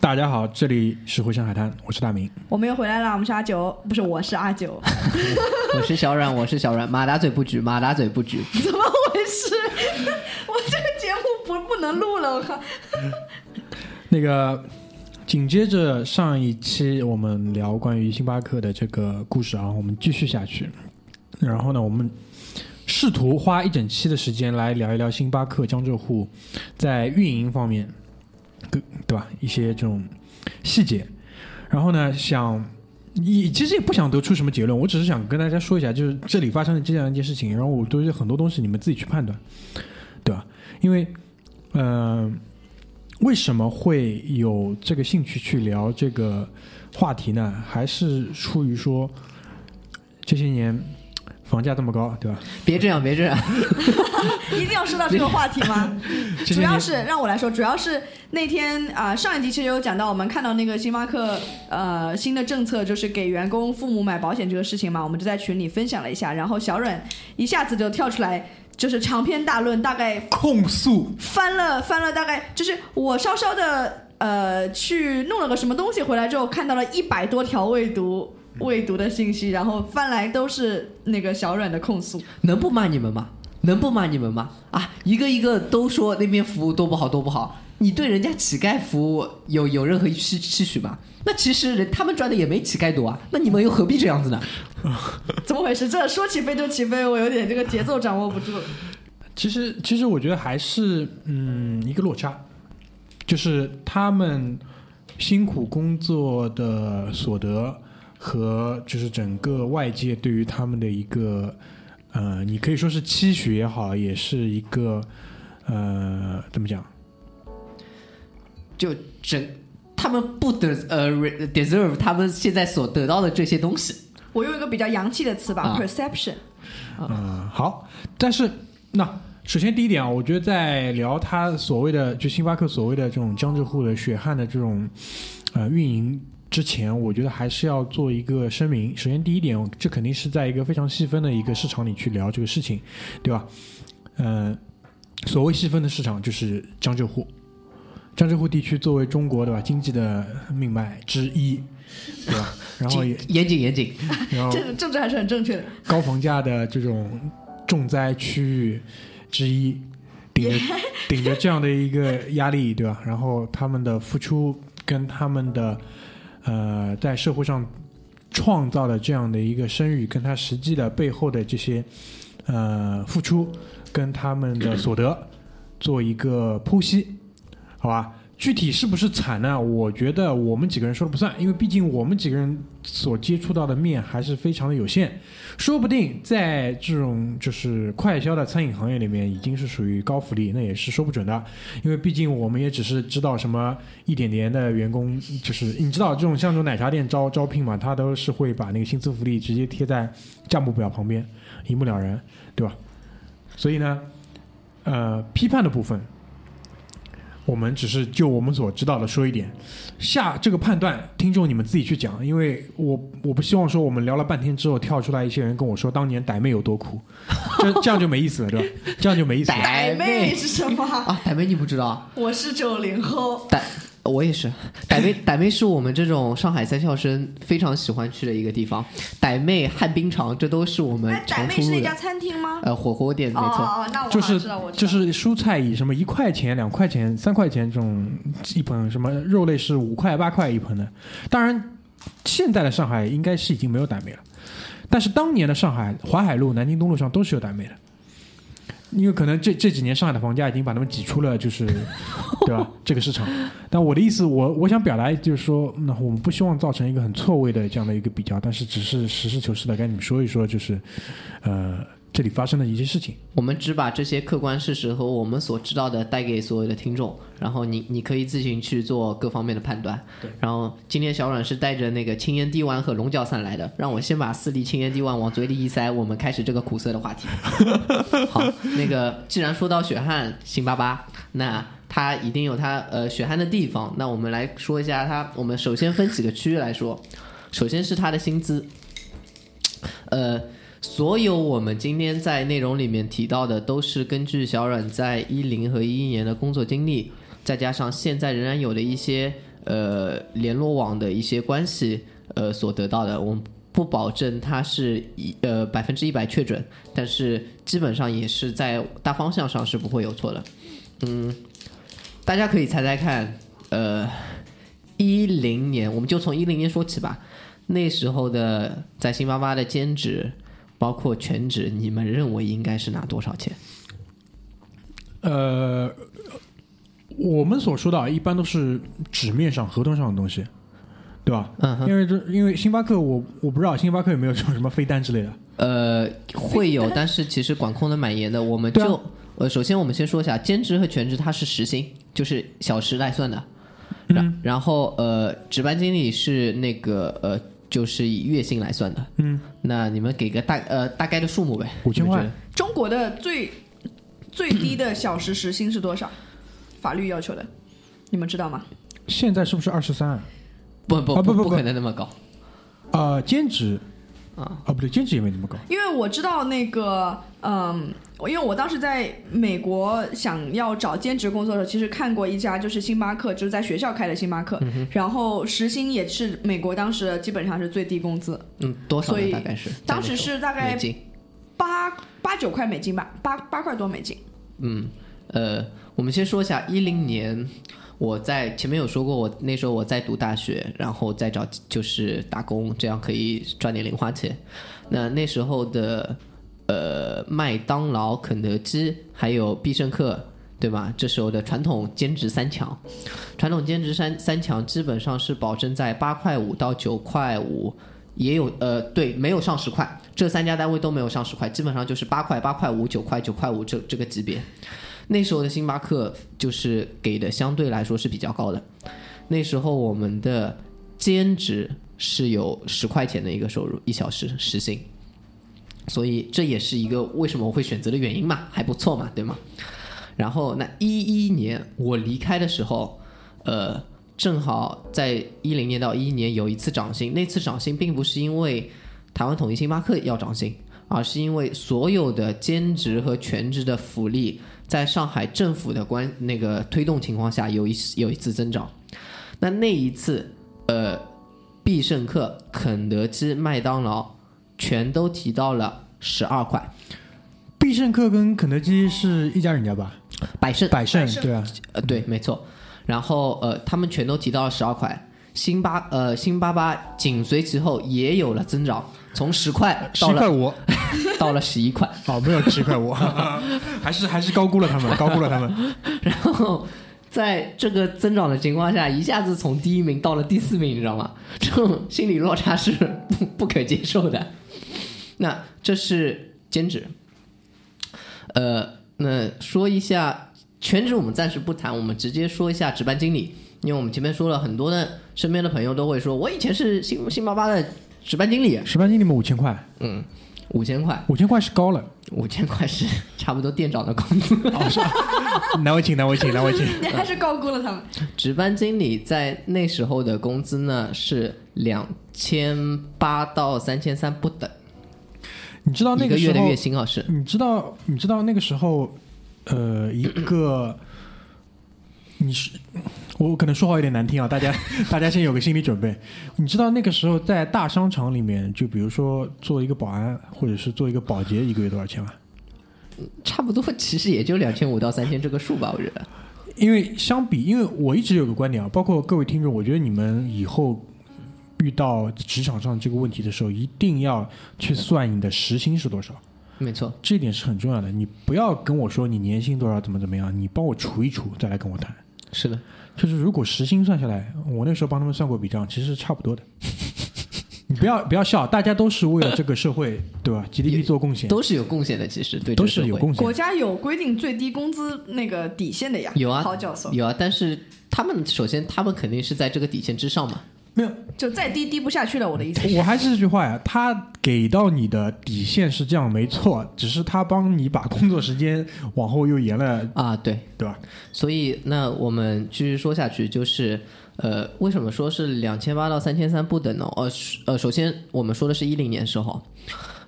大家好，这里是回声海滩，我是大明。我们又回来了，我们是阿九，不是我是阿九，我是小阮，我是小阮，马大嘴不举，马大嘴不举。怎么回事？我这个节目不不能录了，我靠！那个紧接着上一期我们聊关于星巴克的这个故事啊，我们继续下去。然后呢，我们试图花一整期的时间来聊一聊星巴克江浙沪在运营方面，对吧？一些这种细节。然后呢，想你其实也不想得出什么结论，我只是想跟大家说一下，就是这里发生的这样一件事情。然后我对于很多东西你们自己去判断，对吧？因为，嗯、为什么会有这个兴趣去聊这个话题呢？还是出于说这些年房价这么高，对吧？别这样，别这样。一定要说到这个话题吗？主要是让我来说，主要是那天啊、上一集其实有讲到，我们看到那个星巴克呃新的政策，就是给员工父母买保险这个事情嘛，我们就在群里分享了一下，然后小阮一下子就跳出来，就是长篇大论，大概控诉翻了翻了，大概就是我稍稍的呃去弄了个什么东西回来之后，看到了一百多条未读未读的信息，然后翻来都是那个小阮的控诉。能不骂你们吗？能不骂你们吗？啊，一个一个都说那边服务多不好，多不好。你对人家乞丐服务有有任何期期许吗？那其实人他们赚的也没乞丐多啊，那你们又何必这样子呢？怎么回事？这说起飞就起飞，我有点这个节奏掌握不住。其实，其实我觉得还是嗯一个落差，就是他们辛苦工作的所得和就是整个外界对于他们的一个呃，你可以说是期许也好，也是一个呃怎么讲？就整他们不得呃 deserve 他们现在所得到的这些东西。我用一个比较洋气的词吧、啊 p e r c e p t i o n 嗯，好，但是那首先第一点啊，我觉得在聊他所谓的就星巴克所谓的这种江浙沪的血汗的这种呃运营之前，我觉得还是要做一个声明。首先第一点，这肯定是在一个非常细分的一个市场里去聊这个事情，对吧？嗯、所谓细分的市场就是江浙沪。江浙沪地区作为中国对吧经济的命脉之一，对吧？然后 也严谨严谨，然后 这政治还是很正确的。高房价的这种重灾区域之一，顶着 顶着这样的一个压力，对吧？然后他们的付出跟他们的呃在社会上创造的这样的一个声誉，跟他实际的背后的这些呃付出跟他们的所得做一个剖析，好吧？具体是不是惨呢？我觉得我们几个人说了不算，因为毕竟我们几个人所接触到的面还是非常的有限。说不定在这种就是快销的餐饮行业里面，已经是属于高福利，那也是说不准的。因为毕竟我们也只是知道什么一点点的员工，就是你知道这种像这种奶茶店招招聘嘛，他都是会把那个薪资福利直接贴在价目表旁边，一目了然，对吧？所以呢，呃，批判的部分。我们只是就我们所知道的说一点，下这个判断，听众你们自己去讲，因为我我不希望说我们聊了半天之后跳出来一些人跟我说当年傣妹有多苦，这这样就没意思了，对吧？这样就没意思了。傣妹是什么？啊，傣妹你不知道？我是九零后，傣我也是，傣妹傣妹是我们这种上海三校生非常喜欢去的一个地方。傣妹、旱冰场，这都是我们常出入的妹是那家。餐厅吗？呃，火锅店没错。哦哦哦，那我就是就是蔬菜以什么一块钱、两块钱、三块钱这种一盆，什么肉类是五块、八块一盆的。当然，现在的上海应该是已经没有傣妹了，但是当年的上海淮海路、南京东路上都是有傣妹的。因为可能这这几年上海的房价已经把他们挤出了，就是 对吧？这个市场。但我的意思，我我想表达就是说，那我们不希望造成一个很错位的这样的一个比较，但是只是实事求是的跟你们说一说，就是呃这里发生的一些事情。我们只把这些客观事实和我们所知道的带给所有的听众，然后你你可以自行去做各方面的判断。对。然后今天小阮是带着那个青烟滴丸和龙角散来的，让我先把四粒青烟滴丸往嘴里一塞，我们开始这个苦涩的话题。好，那个既然说到血汗辛巴巴，那它一定有它呃血汗的地方。那我们来说一下它，我们首先分几个区域来说，首先是它的薪资，呃。所有我们今天在内容里面提到的，都是根据小阮在一零和一一年的工作经历，再加上现在仍然有的一些呃联络网的一些关系呃所得到的，我们不保证它是一呃百分之一百确准，但是基本上也是在大方向上是不会有错的。嗯，大家可以猜猜看，呃，一零年我们就从一零年说起吧。那时候的在新妈妈的兼职，包括全职，你们认为应该是拿多少钱？呃，我们所说的啊，一般都是纸面上、合同上的东西，对吧？嗯哼，因为这因为星巴克我我不知道星巴克有没有这种什么飞单之类的。呃，会有，但是其实管控的蛮严的。我们就、呃，首先我们先说一下，兼职和全职它是时薪，就是小时来算的。然然后呃，值班经理是那个呃，就是以月薪来算的。嗯，那你们给个大呃大概的数目呗？5000块你们觉得中国的最最低的小时时薪是多少？法律要求的，你们知道吗？现在是不是二十三？不不不啊不不不可能那么高。呃，兼职啊啊，不对，兼职也没那么高。因为我知道那个，嗯，我因为我当时在美国想要找兼职工作的时候，其实看过一家就是星巴克，就是在学校开的星巴克，然后时薪也是美国当时基本上是最低工资，嗯，多少？所以大概是当时是大概。八八九块美金吧，八八块多美金。嗯，呃，我们先说一下一零年，我在前面有说过，我那时候我在读大学，然后再找就是打工，这样可以赚点零花钱。那那时候的呃麦当劳、肯德基还有必胜客，对吧？这时候的传统兼职三强，传统兼职三三强基本上是保证在八块五到九块五。也有呃，对，没有上十块，这三家单位都没有上十块，基本上就是八块、八块五、九块、九块五这这个级别。那时候的星巴克就是给的相对来说是比较高的。那时候我们的兼职是有十块钱的一个收入，一小时时薪，所以这也是一个为什么我会选择的原因嘛，还不错嘛，对吗？然后那一一年我离开的时候，呃，正好在一零年到一一年有一次涨薪，那次涨薪并不是因为台湾统一星巴克要涨薪，而是因为所有的兼职和全职的福利在上海政府的关那个推动情况下有一有一次增长。那那一次，呃，必胜客、肯德基、麦当劳全都提到了十二块，必胜客跟肯德基是一家人家吧？百胜百胜对啊，呃，对，没错。然后呃，他们全都提到了十二块，星巴呃星巴巴紧随其后也有了增长，从十块到了十块五，到了十一块。哦，没有十块五，还是还是高估了他们，高估了他们。然后在这个增长的情况下，一下子从第一名到了第四名，你知道吗？这种心理落差是不不可接受的。那这是兼职，呃，那说一下全职，我们暂时不谈，我们直接说一下值班经理，因为我们前面说了很多的身边的朋友都会说，我以前是新新巴巴的值班经理，值班经理嘛五千块，嗯，五千块，五千块是高了。五千块是 差不多店长的工资。哦，是吧，难为情，难为情，难为情。你还是高估了他们。值班经理在那时候的工资呢是两千八到三千三不等，你知道那时候一个月的月，薪啊是。你知道你知道那个时候，呃，一个你是我可能说话有点难听啊，大家 大家先有个心理准备。你知道那个时候在大商场里面，就比如说做一个保安或者是做一个保洁，一个月多少钱吗？差不多，其实也就两千五到三千这个数吧，我觉得。因为相比，因为我一直有个观点啊，包括各位听众，我觉得你们以后遇到职场上这个问题的时候，一定要去算你的时薪是多少，没错，这一点是很重要的。你不要跟我说你年薪多少，怎么怎么样，你帮我除一除，再来跟我谈。是的，就是如果时薪算下来，我那时候帮他们算过笔账，其实是差不多的。你不要不要笑，大家都是为了这个社会，对吧？GDP 做贡献，都是有贡献的，其实对都是有贡献国。家有规定最低工资那个底线的呀，有啊郝教授，有啊，但是他们首先他们肯定是在这个底线之上嘛。没有，就再低低不下去了。我的意思，我还是这句话呀，他给到你的底线是这样没错，只是他帮你把工作时间往后又延了，啊，对，对吧？所以那我们继续说下去，就是呃，为什么说是两千八到三千三不等呢？呃呃，首先我们说的是一零年时候，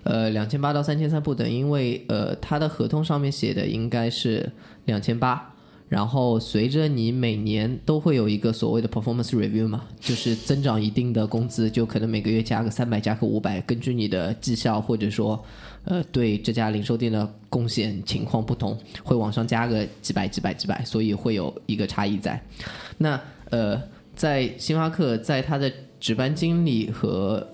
呃，两千八到三千三不等，因为呃，他的合同上面写的应该是两千八，然后随着你每年都会有一个所谓的 performance review 嘛，就是增长一定的工资，就可能每个月加个三百，加个五百，根据你的绩效或者说呃对这家零售店的贡献情况不同，会往上加个几百、几百、几百，所以会有一个差异在。那呃，在星巴克，在他的值班经理和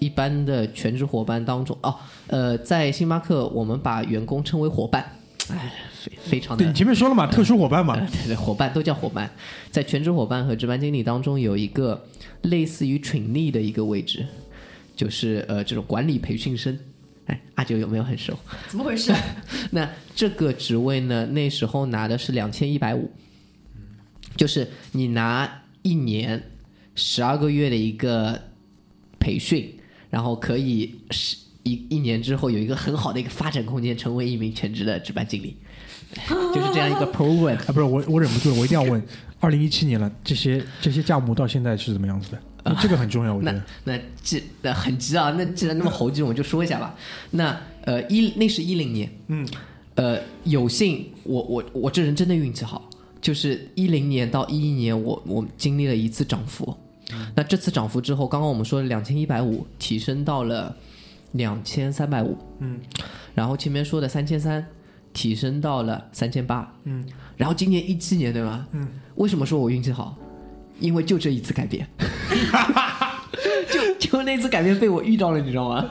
一般的全职伙伴当中，哦，呃，在星巴克我们把员工称为伙伴，哎，非非常的对你前面说了嘛，特殊伙伴嘛，呃对对，伙伴都叫伙伴，在全职伙伴和值班经理当中有一个类似于群力的一个位置，就是呃这种管理培训生。哎，阿九有没有很熟？怎么回事？那这个职位呢，那时候拿的是两千一百五，就是你拿一年十二个月的一个培训，然后可以是一一年之后有一个很好的一个发展空间，成为一名全职的值班经理，就是这样一个 program。啊，不是我，我忍不住了，我一定要问，二零一七年了，这些这些价目到现在是怎么样子的？这个很重要，我觉那得。那既那很急啊，那既然那么猴急，我们就说一下吧。那呃一那是一零年，嗯，呃有幸我我我这人真的运气好，就是一零年到一一年我我经历了一次涨幅，那这次涨幅之后，刚刚我们说的两千一百五提升到了两千三百五，嗯，然后前面说的三千三提升到了三千八，嗯，然后今年一七年对吗？嗯，为什么说我运气好？因为就这一次改变，就就那次改变被我遇到了，你知道吗？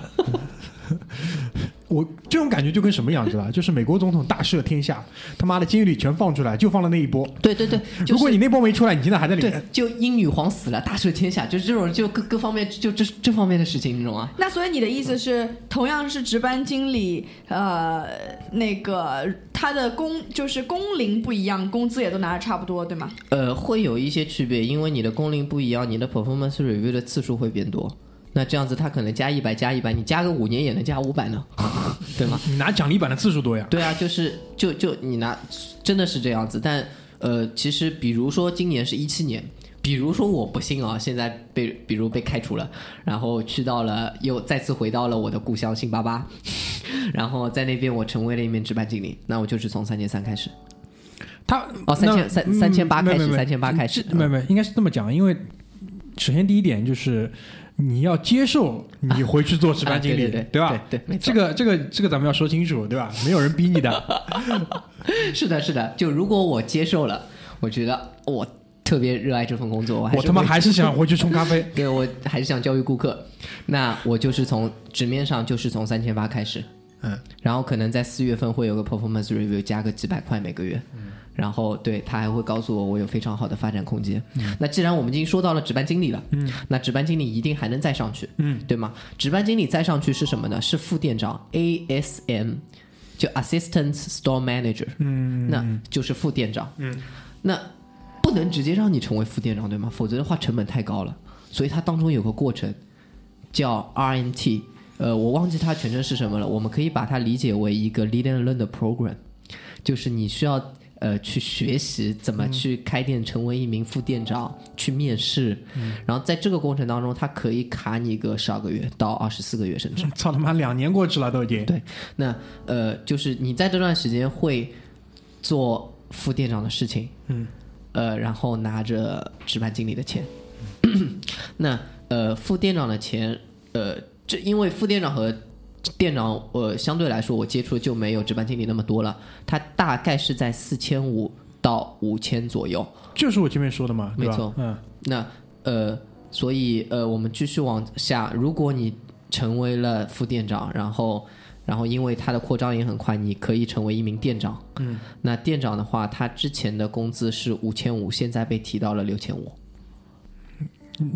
我这种感觉就跟什么样子了？就是美国总统大赦天下，他妈的监狱里全放出来，就放了那一波。对对对，就是如果你那波没出来，你现在还在里对面。，就英女皇死了，大赦天下，就是这种就各各方面就这这方面的事情，你懂吗？那所以你的意思是，同样是值班经理，呃，那个他的工就是工龄不一样，工资也都拿的差不多，对吗？呃，会有一些区别，因为你的工龄不一样，你的 performance review 的次数会变多。那这样子，他可能加一百加一百，你加个五年也能加五百呢，对吗？你拿奖励版的次数多呀？对啊，就是就就你拿真的是这样子，但呃，其实比如说今年是一七年，比如说我不幸啊，现在被比如被开除了，然后去到了又再次回到了我的故乡星巴巴，然后在那边我成为了一名值班经理，那我就是从三千三开始。他哦3000那三嗯3800开始没没没3800开始这没没，应该是这么讲，因为首先第一点就是你要接受你回去做值班经理，啊对对对吧？对对没错这个这个这个咱们要说清楚，对吧？没有人逼你的。是的，是的，就如果我接受了，我觉得我特别热爱这份工作，我还我他妈还是想回去冲咖啡。对我还是想教育顾客，那我就是从纸面上就是从三千八开始，嗯，然后可能在四月份会有个 performance review，加个几百块每个月，嗯，然后对他还会告诉我我有非常好的发展空间。那既然我们已经说到了值班经理了，嗯，那值班经理一定还能再上去，嗯，对吗？值班经理再上去是什么呢？是副店长 ASM，就 Assistant Store Manager，嗯，那就是副店长。嗯，那不能直接让你成为副店长，对吗？否则的话成本太高了。所以它当中有个过程叫 RMT，呃，我忘记它全称是什么了。我们可以把它理解为一个 lead and learn 的 program，就是你需要。呃，去学习怎么去开店，成为一名副店长，去面试，然后在这个过程当中，他可以卡你个十二个月到二十四个月，甚至。操他妈，两年过去了都已经。对那呃，就是你在这段时间会做副店长的事情，嗯，呃，然后拿着值班经理的钱。那呃，副店长的钱，呃，这因为副店长和店长，呃，相对来说我接触的就没有值班经理那么多了，他大概是在四千五到五千左右。就是我前面说的嘛，没错嗯，那呃，所以呃，我们继续往下，如果你成为了副店长，然后然后因为他的扩张也很快，你可以成为一名店长。嗯，那店长的话，他之前的工资是五千五，现在被提到了六千五。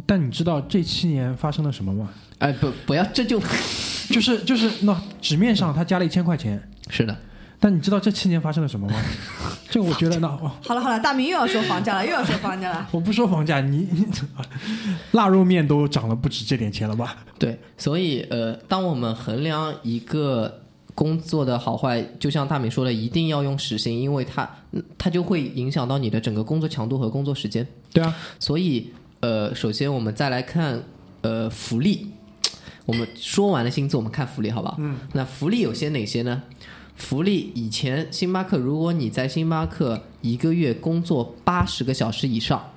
但你知道这七年发生了什么吗？哎，不，不要，这就 就是就是那纸面上他加了一千块钱，是的，但你知道这七年发生了什么吗？这个我觉得那哦，好了好了，大明又要说房价了，又要说房价了。我不说房价，你你腊肉面都涨了不止这点钱了吧？对，所以呃，当我们衡量一个工作的好坏，就像大明说的，一定要用时薪，因为它嗯它就会影响到你的整个工作强度和工作时间。对啊，所以呃，首先我们再来看呃福利。我们说完了薪资，我们看福利好不好？嗯。那福利有些哪些呢？福利以前星巴克，如果你在星巴克一个月工作八十个小时以上，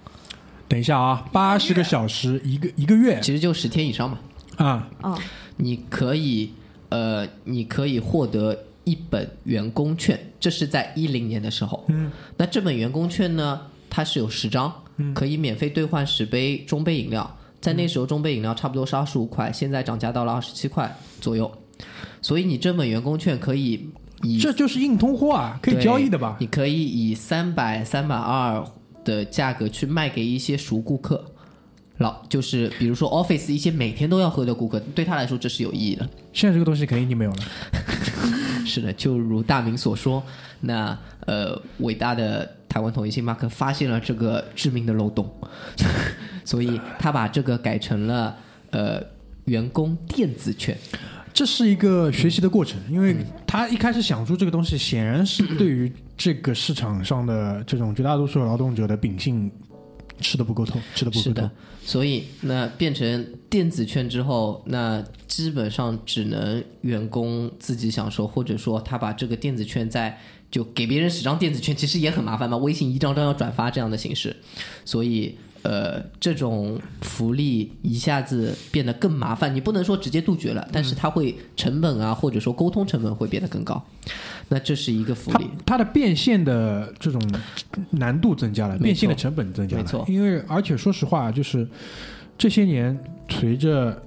等一下啊，八十个小时一个一个月其实就十天以上嘛，啊，啊，你可以呃，你可以获得一本员工券，这是在一零年的时候。嗯，那这本员工券呢，它是有十张，可以免费兑换十杯中杯饮料。在那时候，中杯饮料差不多是二十五块，现在涨价到了二十七块左右。所以你这本员工券可以以这就是硬通货啊，可以交易的吧？你可以以三百、三百二的价格去卖给一些熟顾客，老就是比如说 Office 一些每天都要喝的顾客，对他来说这是有意义的。现在这个东西肯定已经没有了。是的，就如大明所说，那呃，伟大的台湾统一星巴克发现了这个致命的漏洞，所以他把这个改成了呃员工电子券。这是一个学习的过程，因为他一开始想出这个东西，显然是对于这个市场上的这种绝大多数劳动者的秉性吃的不够透，吃的不够透是的。，所以那变成电子券之后，那基本上只能员工自己享受，或者说他把这个电子券在就给别人十张电子券，其实也很麻烦嘛，微信一张张要转发这样的形式，所以呃，这种福利一下子变得更麻烦。你不能说直接杜绝了，但是它会成本啊，或者说沟通成本会变得更高。那这是一个福利。它的变现的这种难度增加了，变现的成本增加了。没错因为而且说实话，就是这些年随着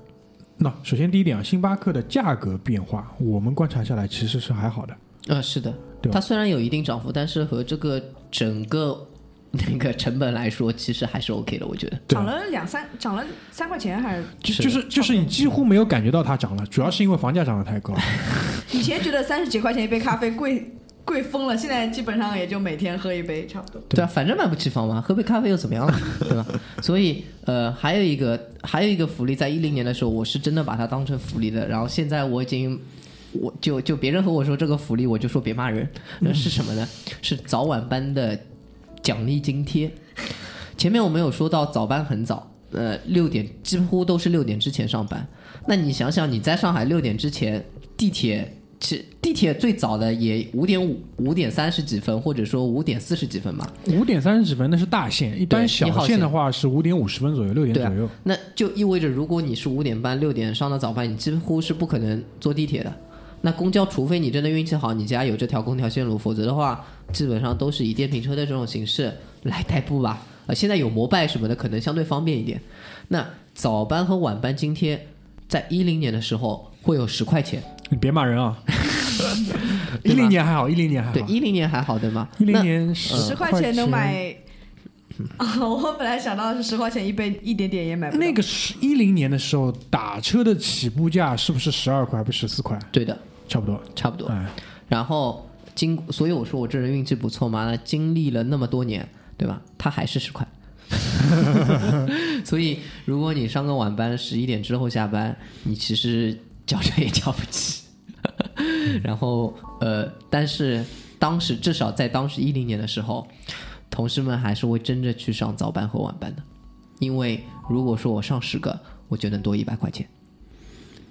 那首先第一点啊，星巴克的价格变化，我们观察下来其实是还好的。呃，是的，对吧它虽然有一定涨幅，但是和这个整个那个成本来说，其实还是 OK 的，我觉得。涨了两三，涨了三块钱还是？就就是就是你几乎没有感觉到它涨了，主要是因为房价涨得太高。以前觉得三十几块钱一杯咖啡贵贵疯了，现在基本上也就每天喝一杯差不多。对啊，反正买不起房嘛，喝杯咖啡又怎么样了？对吧？所以呃，还有一个还有一个福利，在一零年的时候，我是真的把它当成福利的。然后现在我已经，我就就别人和我说这个福利，我就说别骂人。那是什么呢？是早晚班的奖励津贴。前面我们有说到早班很早，呃，六点几乎都是六点之前上班。那你想想，你在上海六点之前，地铁其地铁最早的也五点五、五点三十几分，或者说五点四十几分吧。五点三十几分那是大线，一般小线线的话是五点五十分左右，六点左右。那就意味着，如果你是五点半、六点上的早班，你几乎是不可能坐地铁的。那公交，除非你真的运气好，你家有这条空调线路，否则的话，基本上都是以电瓶车的这种形式来代步吧。呃，现在有摩拜什么的，可能相对方便一点。那早班和晚班津贴，在一零年的时候会有十块钱，你别骂人啊！一零年还好，一零年还好。对，一零年还好对吗？一零年十十块钱能买。啊，我本来想到是十块钱一杯，一点点也买不到。那个是一零年的时候，打车的起步价是不是十二块，还不是十四块？对的，差不多。差不多。哎，然后经，所以我说我这人运气不错嘛。那经历了那么多年，对吧？他还是十块。所以，如果你上个晚班，十一点之后下班，你其实交车也交不起。然后，呃，但是当时至少在当时一零年的时候，同事们还是会争着去上早班和晚班的，因为如果说我上十个，我就能多一百块钱。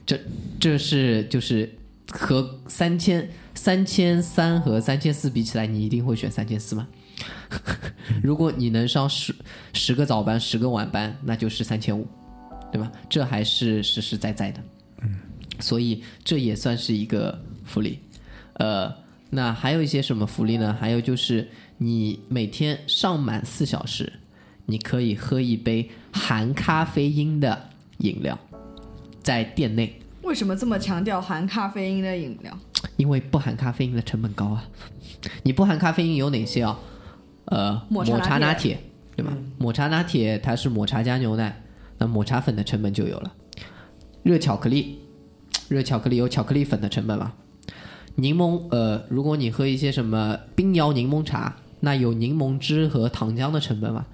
这这是就是和三千三千三和三千四比起来，你一定会选三千四吗？如果你能上十十个早班，十个晚班，那就是三千五，对吧？这还是实实在在的。嗯，所以这也算是一个福利。呃，那还有一些什么福利呢？还有就是你每天上满四小时，你可以喝一杯含咖啡因的饮料，在店内。为什么这么强调含咖啡因的饮料？因为不含咖啡因的成本高啊。你不含咖啡因有哪些啊？呃，抹茶拿铁，对吧？抹茶拿铁它是抹茶加牛奶，那抹茶粉的成本就有了。热巧克力，热巧克力有巧克力粉的成本嘛？柠檬，呃，如果你喝一些什么冰摇柠檬茶，那有柠檬汁和糖浆的成本嘛？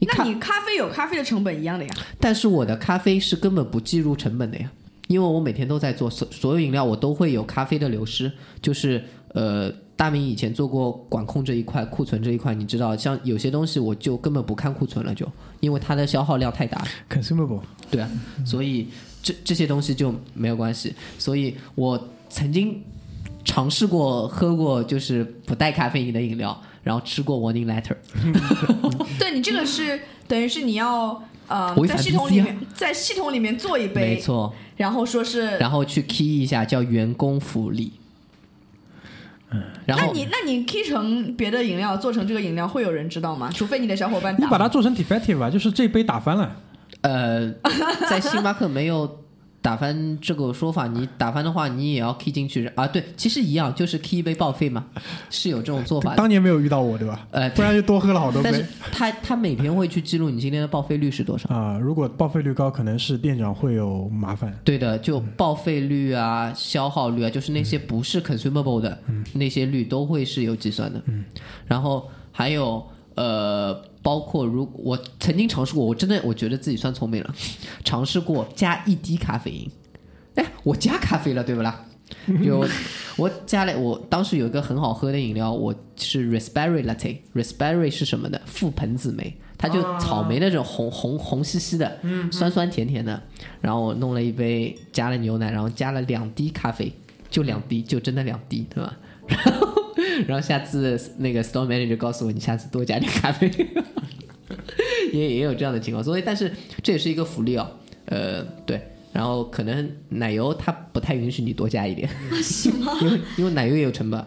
你，那你咖啡有咖啡的成本一样的呀。但是我的咖啡是根本不计入成本的呀，因为我每天都在做，所所有饮料我都会有咖啡的流失。就是呃，大明以前做过管控这一块、库存这一块，你知道，像有些东西我就根本不看库存了就，因为它的消耗量太大。consumable，对啊，所以这这些东西就没有关系。所以我曾经尝试过喝过就是不带咖啡因的饮料，然后吃过 warning letter。对你这个是等于是你要呃在系统里啊面在系统里面做一杯没杯，错，然后说是，然后去 key 一下叫员工福利。然后那你那你 key 成别的饮料，做成这个饮料，会有人知道吗？除非你的小伙伴你把它做成 defective 吧，就是这杯打翻了。呃，在星巴克没有打翻这个说法，你 打翻的话，你也要 key 进去啊。对，其实一样，就是 key 一杯报废嘛，是有这种做法的。当年没有遇到我，对吧？呃，不然就多喝了好多但是杯他他每天会去记录你今天的报废率是多少。啊、如果报废率高，可能是店长会有麻烦。对的，就报废率啊、消耗率啊，就是那些不是 consumable 的、那些率都会是有计算的。嗯，然后还有呃，包括如我曾经尝试过，我真的我觉得自己算聪明了，尝试过加一滴咖啡因。哎，我加咖啡了，对不啦？有 我加了，我当时有一个很好喝的饮料，我是 raspberry latte。raspberry 是什么的？覆盆子莓，它就草莓那种红红红兮兮的，酸酸甜甜的。然后我弄了一杯，加了牛奶，然后加了两滴咖啡，就两滴，就真的两滴，对吧？然后，然后下次那个 store manager 告诉我，你下次多加点咖啡，也也有这样的情况。所以，但是这也是一个福利哦。呃，对。然后可能奶油它不太允许你多加一点，因为因为奶油也有成本，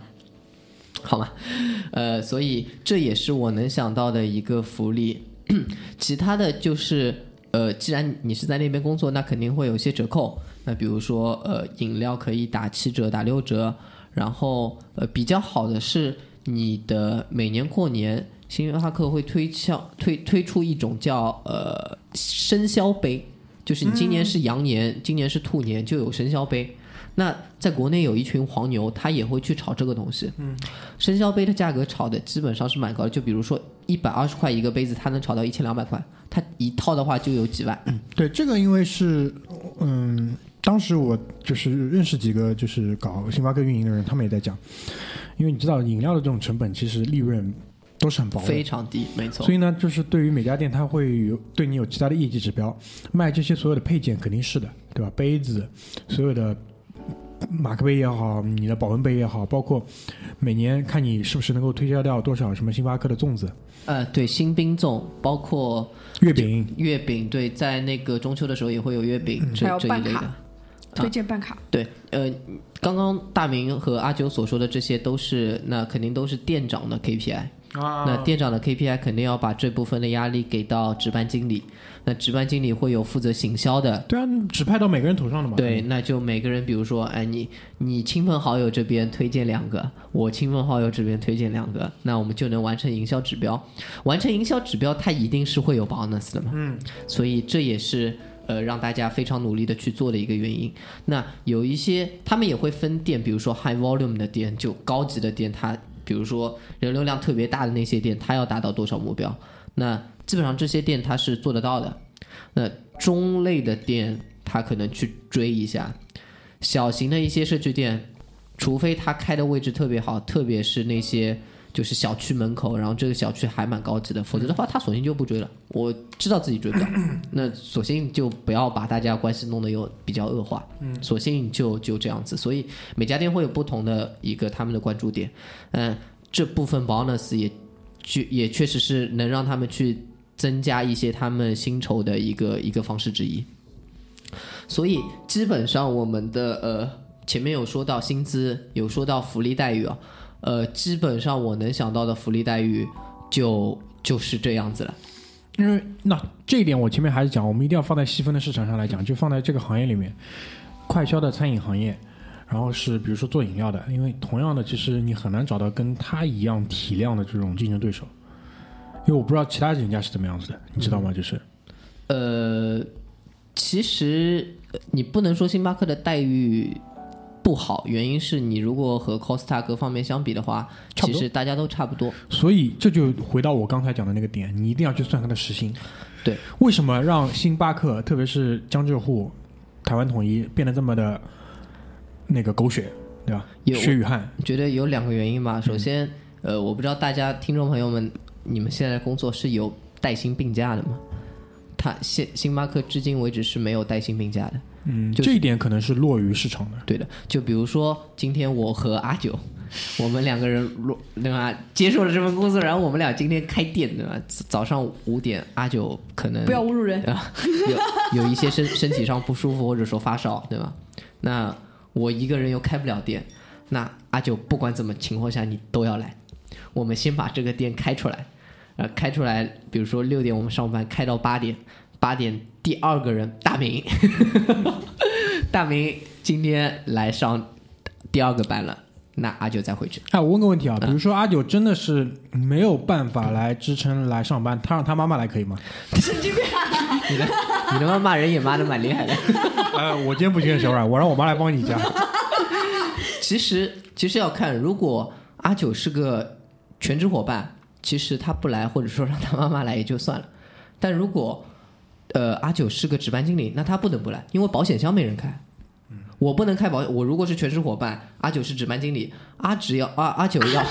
好吗？呃，所以这也是我能想到的一个福利。其他的就是呃，既然你是在那边工作，那肯定会有一些折扣。那比如说呃，饮料可以打七折、打六折，然后呃，比较好的是你的每年过年，星巴克会推销推推出一种叫呃生肖杯，就是你今年是羊年，今年是兔年，就有生肖杯。那在国内有一群黄牛，他也会去炒这个东西。嗯，生肖杯的价格炒的基本上是蛮高的，就比如说一百二十块一个杯子，它能炒到一千两百块，它一套的话就有几万。对，这个因为是，嗯，当时我就是认识几个就是搞星巴克运营的人，他们也在讲，因为你知道饮料的这种成本其实利润都是很薄的，非常低，没错所。以呢，就是对于每家店，它会有对你有其他的业绩指标，卖这些所有的配件肯定是的，对吧？杯子，所有的马克杯也好，你的保温杯也好，包括每年看你是不是能够推销掉多少什么星巴克的粽子、呃，对，新兵粽，包括月饼，月饼，对，在那个中秋的时候也会有月饼这这一类办卡的。推荐办卡，对，呃，刚刚大明和阿九所说的这些都是，那肯定都是店长的 KPI。啊那店长的 KPI 肯定要把这部分的压力给到值班经理，那值班经理会有负责行销的，对啊，指派到每个人头上的嘛。对，那就每个人，比如说，哎，你你亲朋好友这边推荐两个，我亲朋好友这边推荐两个，那我们就能完成营销指标。完成营销指标，它一定是会有 bonus 的嘛。嗯，所以这也是呃让大家非常努力的去做的一个原因。那有一些他们也会分店，比如说 high volume 的店，就高级的店，它比如说人流量特别大的那些店，它要达到多少目标？那基本上这些店它是做得到的。那中类的店，它可能去追一下；小型的一些社区店，除非它开的位置特别好，特别是那些就是小区门口，然后这个小区还蛮高级的，否则的话，他索性就不追了。我知道自己追不到，那索性就不要把大家关系弄得又比较恶化，索性就就这样子。所以每家店会有不同的一个他们的关注点，嗯，这部分 bonus 也确也确实是能让他们去增加一些他们薪酬的一个一个方式之一。所以基本上我们的呃前面有说到薪资，有说到福利待遇啊，呃，基本上我能想到的福利待遇就就是这样子了。因为那这一点我前面还是讲，我们一定要放在细分的市场上来讲，就放在这个行业里面，快消的餐饮行业，然后是比如说做饮料的，因为同样的，其实你很难找到跟他一样体量的这种竞争对手，因为我不知道其他人家是怎么样子的，你知道吗？就是呃，其实呃你不能说星巴克的待遇不好，原因是你如果和 Costa 各方面相比的话，其实大家都差不多。所以这就回到我刚才讲的那个点，你一定要去算它的时薪。对，为什么让星巴克，特别是江浙沪、台湾统一变得这么的那个狗血，对吧？有血与汗，觉得有两个原因吧。首先，呃，我不知道大家听众朋友们，你们现在工作是有带薪病假的吗？他现星巴克至今为止是没有带薪病假的。嗯，就是这一点可能是落于市场的。对的，就比如说今天我和阿九，我们两个人落对吧，接受了这份工作，然后我们俩今天开店对吧？早上五点，阿九可能不要侮辱人。啊，有有一些身身体上不舒服，或者说发烧，对吧？那我一个人又开不了店，那阿九不管怎么情况下你都要来，我们先把这个店开出来，呃，开出来，比如说六点我们上班，开到八点，八点第二个人大明，大明今天来上第二个班了，那阿九再回去。哎，我问个问题嗯啊，比如说阿九真的是没有办法来支撑来上班，他让他妈妈来可以吗？神经病你的你的妈骂人也骂的蛮厉害的。呃，我今天不行，小冉，我让我妈来帮你加。其实其实要看，如果阿九是个全职伙伴，其实他不来，或者说让他妈妈来也就算了。但如果呃阿九是个值班经理，那他不能不来，因为保险箱没人开。我不能开保，我如果是全职伙伴，阿九是值班经理，阿只要阿阿九要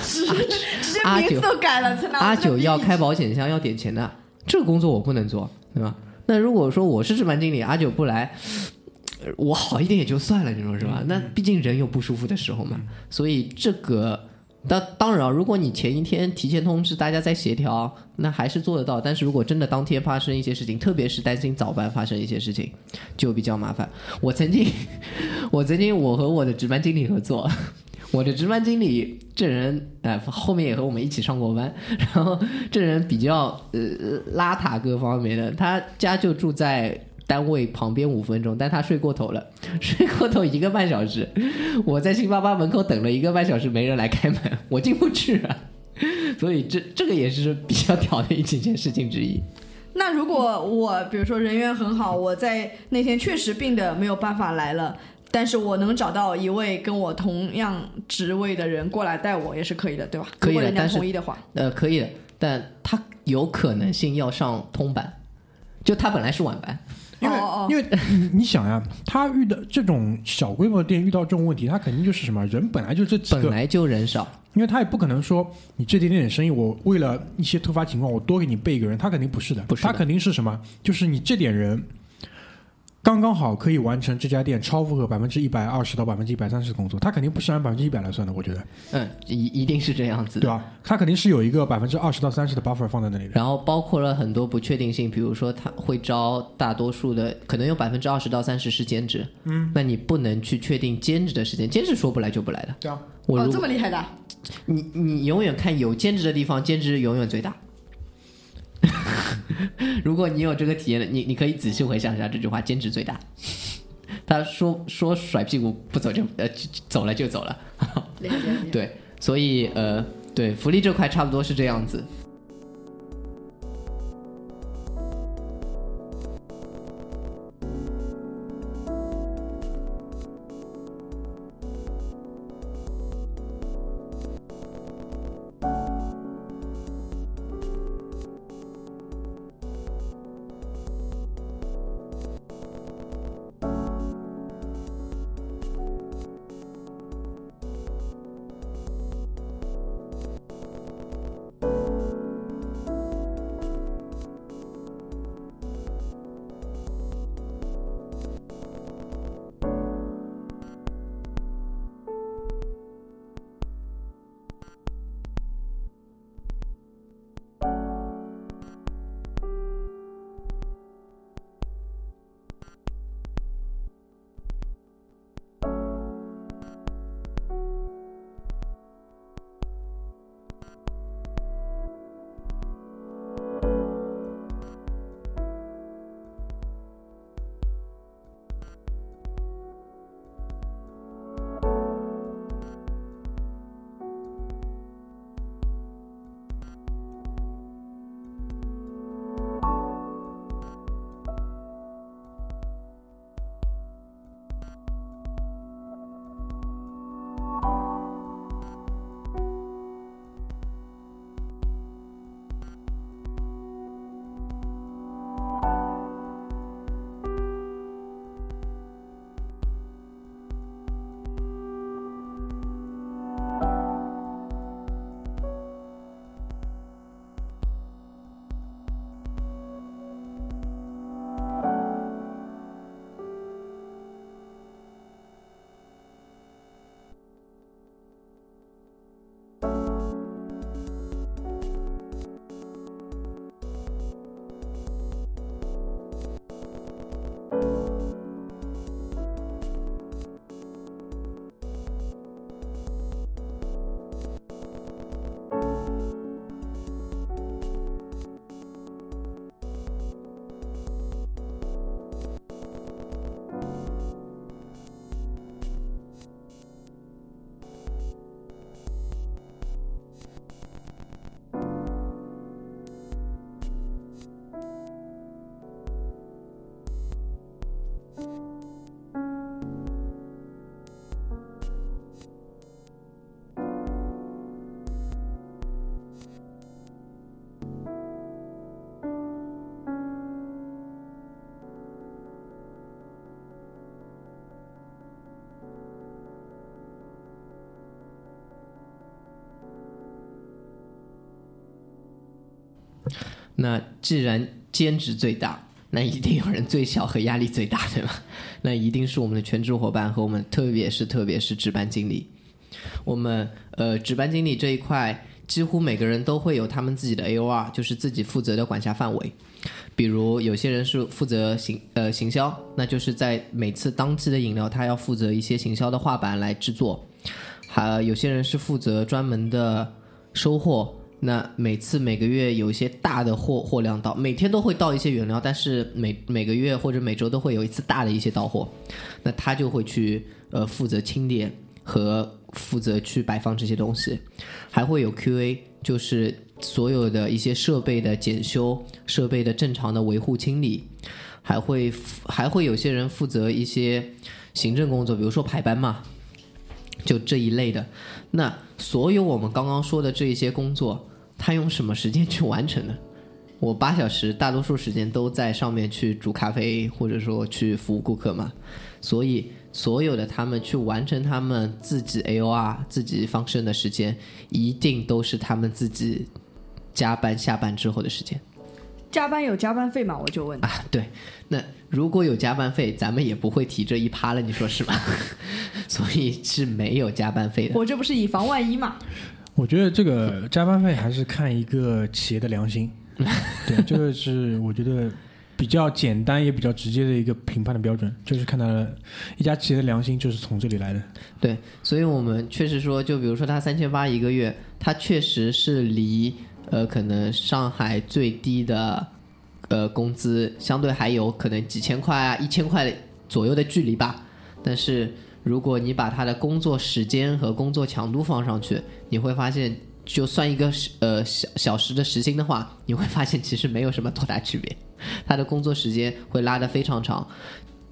阿九都改了。阿九要开保险箱要点钱的，这个工作我不能做，对吧？那如果说我是值班经理，阿九不来，呃我好一点也就算了，你说是吧？那毕竟人有不舒服的时候嘛，所以这个当当然啊，如果你前一天提前通知大家在协调，那还是做得到。但是如果真的当天发生一些事情，特别是担心早班发生一些事情，就比较麻烦。我曾经，我曾经我和我的值班经理合作。我的值班经理这人，呃，后面也和我们一起上过班，然后这人比较呃邋遢各方面的，他家就住在单位旁边五分钟，但他睡过头了，睡过头一个半小时，我在星巴巴门口等了一个半小时，没人来开门，我进不去啊，所以这这个也是比较屌的一几件事情之一。那如果我比如说人缘很好，我在那天确实病的没有办法来了，但是我能找到一位跟我同样职位的人过来带我也是可以的，对吧？可以的如果人家同意的话，呃，可以的，但他有可能性要上通班，就他本来是晚班，因为、因为你你想呀，他遇到这种小规模的店遇到这种问题，他肯定就是什么人本来就这几个，本来就人少，因为他也不可能说你这点点生意，我为了一些突发情况，我多给你备一个人，他肯定不是的，不是的他肯定是什么？就是你这点人。刚刚好可以完成这家店超负荷百分之一百二十到百分之一百三十的工作，他肯定不是按百分之一百来算的，我觉得，嗯，一一定是这样子。对吧？他肯定是有一个百分之二十到三十的 buffer 放在那里的。然后包括了很多不确定性，比如说他会招大多数的，可能有百分之二十到三十是兼职，嗯，那你不能去确定兼职的时间，兼职说不来就不来的。对啊，哦，我这么厉害的，你你永远看有兼职的地方，兼职永远最大。如果你有这个体验的，你你可以仔细回想一下这句话：兼职最大。他说说甩屁股不走就呃走了就走了，对，所以呃对福利这块差不多是这样子。那既然兼职最大，那一定有人最小和压力最大，对吧？那一定是我们的全职伙伴和我们，特别是特别是值班经理。我们呃，值班经理这一块，几乎每个人都会有他们自己的 AOR，就是自己负责的管辖范围。比如有些人是负责行呃行销，那就是在每次当季的饮料，他要负责一些行销的画板来制作。还有些人是负责专门的收货，那每次每个月有一些大的货货量到，每天都会到一些原料，但是每每个月或者每周都会有一次大的一些到货，那他就会去呃负责清点和负责去摆放这些东西，还会有 QA，就是所有的一些设备的检修、设备的正常的维护清理，还会还会有些人负责一些行政工作，比如说排班嘛。就这一类的，那所有我们刚刚说的这一些工作，他用什么时间去完成呢？我八小时，大多数时间都在上面去煮咖啡，或者说去服务顾客嘛。所以，所有的他们去完成他们自己 AOR 自己放生的时间，一定都是他们自己加班下班之后的时间。加班有加班费吗？我就问啊，对，那如果有加班费，咱们也不会提这一趴了，你说是吧？所以是没有加班费的。我这不是以防万一嘛？我觉得这个加班费还是看一个企业的良心，对，这个是我觉得比较简单也比较直接的一个评判的标准，就是看到一家企业的良心就是从这里来的。对，所以我们确实说，就比如说他三千八一个月，他确实是离。呃，可能上海最低的呃工资，相对还有可能几千块啊、一千块左右的距离吧。但是如果你把他的工作时间和工作强度放上去，你会发现，就算一个呃小小时的时薪的话，你会发现其实没有什么多大区别。他的工作时间会拉得非常长，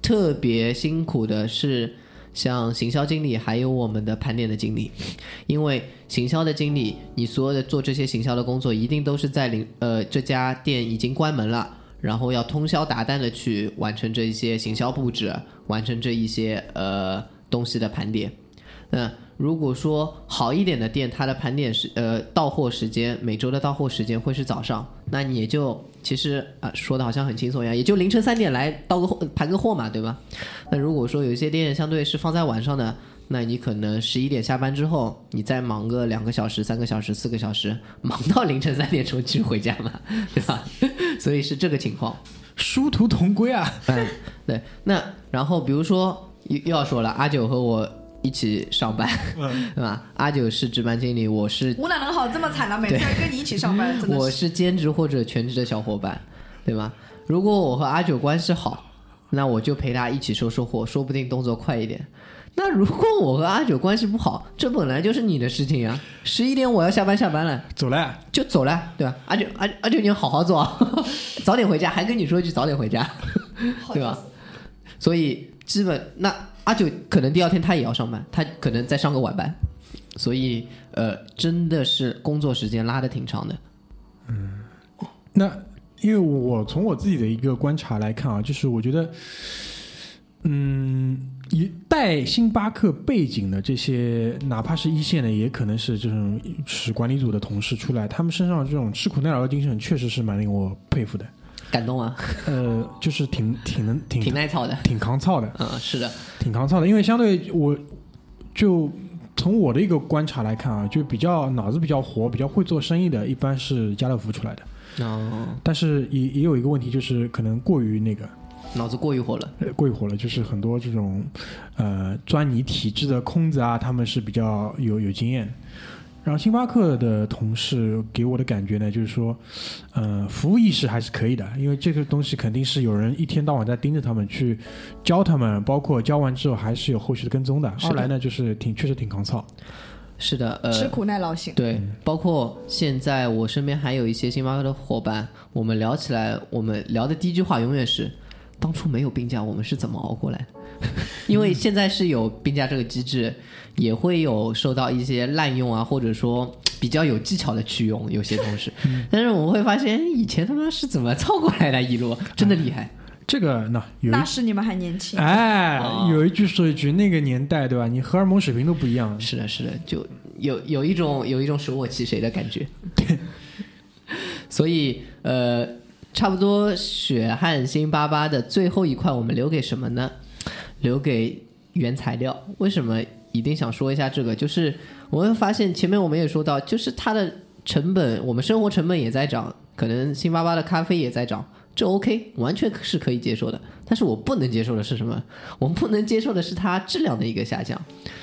特别辛苦的是。像行销经理，还有我们的盘点的经理，因为行销的经理，你所有的做这些行销的工作，一定都是在零呃这家店已经关门了，然后要通宵达旦的去完成这一些行销布置，完成这一些呃东西的盘点，那。如果说好一点的店，它的盘点时呃到货时间每周的到货时间会是早上，那你也就其实啊说的好像很轻松一样，也就凌晨三点来到个货盘个货嘛，对吧？那如果说有一些店相对是放在晚上的，那你可能十一点下班之后，你再忙个两个小时、三个小时、四个小时，忙到凌晨三点钟去回家嘛，对吧？所以是这个情况，殊途同归啊。嗯，对。那然后比如说又又要说了，阿九和我。一起上班，对吧？阿九是值班经理，我是我哪能好这么惨呢？每天跟你一起上班，我是兼职或者全职的小伙伴，对吧？如果我和阿九关系好，那我就陪他一起收收货，说不定动作快一点。那如果我和阿九关系不好，这本来就是你的事情啊！十一点我要下班下班了，走了就走了，对吧？阿九阿阿九，你要好好做，早点回家，还跟你说一句早点回家，对吧？所以基本那。阿九可能第二天他也要上班，他可能再上个晚班，所以呃，真的是工作时间拉的挺长的。嗯，那因为我从我自己的一个观察来看啊，就是我觉得，嗯，一带星巴克背景的这些，哪怕是一线的，也可能是这种是管理组的同事出来，他们身上这种吃苦耐劳的精神，确实是蛮令我佩服的。感动啊，呃，就是挺挺能挺挺耐操的，挺抗操的，嗯，是的，挺抗操的。因为相对我，就从我的一个观察来看啊，就比较脑子比较活、比较会做生意的，一般是家乐福出来的。哦，但是也也有一个问题，就是可能过于那个，脑子过于活了，过于活了，就是很多这种呃钻你体质的空子啊，他们是比较有有经验。然后星巴克的同事给我的感觉呢，就是说，呃，服务意识还是可以的，因为这个东西肯定是有人一天到晚在盯着他们去教他们，包括教完之后还是有后续的跟踪的。二来呢，就是挺确实挺抗操。是的，呃，吃苦耐劳型。对，包括现在我身边还有一些星巴克的伙伴，我们聊起来，我们聊的第一句话永远是，当初没有病假，我们是怎么熬过来的？因为现在是有病假这个机制。也会有受到一些滥用啊，或者说比较有技巧的去用有些同事，但是我们会发现以前他们是怎么操过来的，一路真的厉害。这个那那是你们还年轻哎，有一句说一句，那个年代对吧？你荷尔蒙水平都不一样。是的，是的，就有有一种有一种舍我其谁的感觉。对，所以呃，差不多血汗辛巴巴的最后一块，我们留给什么呢？留给原材料。为什么一定想说一下这个？就是我会发现前面我们也说到，就是它的成本，我们生活成本也在涨，可能星巴巴的咖啡也在涨，这 OK，完全是可以接受的。但是我不能接受的是什么？我们不能接受的是它质量的一个下降。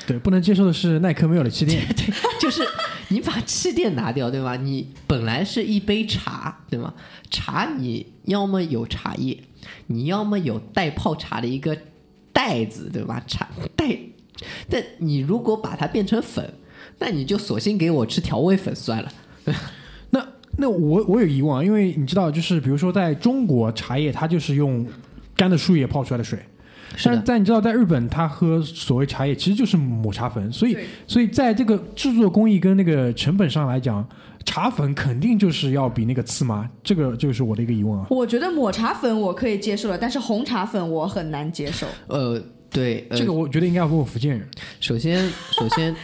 对，不能接受的是耐克没有了气垫。对，就是你把气垫拿掉，对吧？你本来是一杯茶，对吗？茶你要么有茶叶，你要么有带泡茶的一个袋子，对吧？茶袋，但你如果把它变成粉，那你就索性给我吃调味粉算了。那 那我我有疑问啊，因为你知道，就是比如说在中国，茶叶它就是用干的树叶泡出来的水。但是在你知道，在日本，它喝所谓茶叶其实就是抹茶粉，所以所以在这个制作工艺跟那个成本上来讲，茶粉肯定就是要比那个次吗，这个这个是我的一个疑问啊。我觉得抹茶粉我可以接受了，但是红茶粉我很难接受。呃，对，呃、这个我觉得应该要问问福建人。首先 首先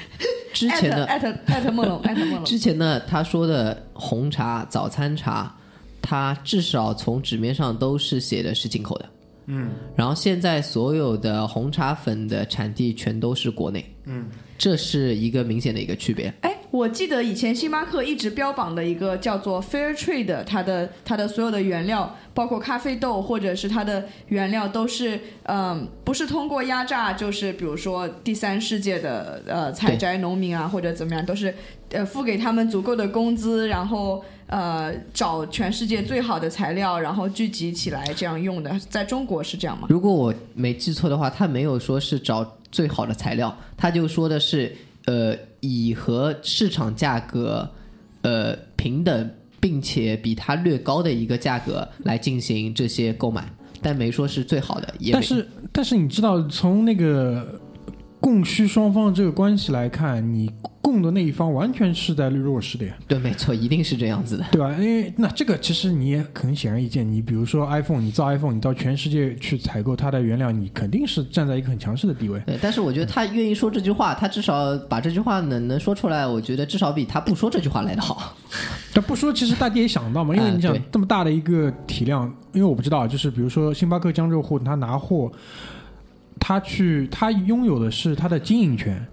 之前的艾特艾特梦龙，艾特梦龙。之前呢，他说的红茶、早餐茶，它至少从纸面上都是写的是进口的。嗯，然后现在所有的红茶粉的产地全都是国内。嗯，这是一个明显的一个区别。哎，我记得以前星巴克一直标榜的一个叫做 Fair Trade，它的它的所有的原料，包括咖啡豆或者是它的原料，都是嗯，不是通过压榨，就是比如说第三世界的呃采摘农民啊或者怎么样，都是呃付给他们足够的工资，然后呃找全世界最好的材料，然后聚集起来这样用的。在中国是这样吗？如果我没记错的话，他没有说是找最好的材料，他就说的是呃以和市场价格呃平等，并且比它略高的一个价格来进行这些购买，但没说是最好的，也但是但是你知道，从那个供需双方这个关系来看，你供的那一方完全是在弱势的呀。对，没错，一定是这样子的。对吧？因为那这个其实你也很显而易见，你比如说 iPhone，你造 iPhone，你到全世界去采购它的原料，你肯定是站在一个很强势的地位。对，但是我觉得他愿意说这句话，他至少把这句话能能说出来，我觉得至少比他不说这句话来的好。他不说，其实大家也想到嘛，因为哎你想这么大的一个体量，因为我不知道，就是比如说星巴克江浙沪，他拿货，他去他拥有的是他的经营权，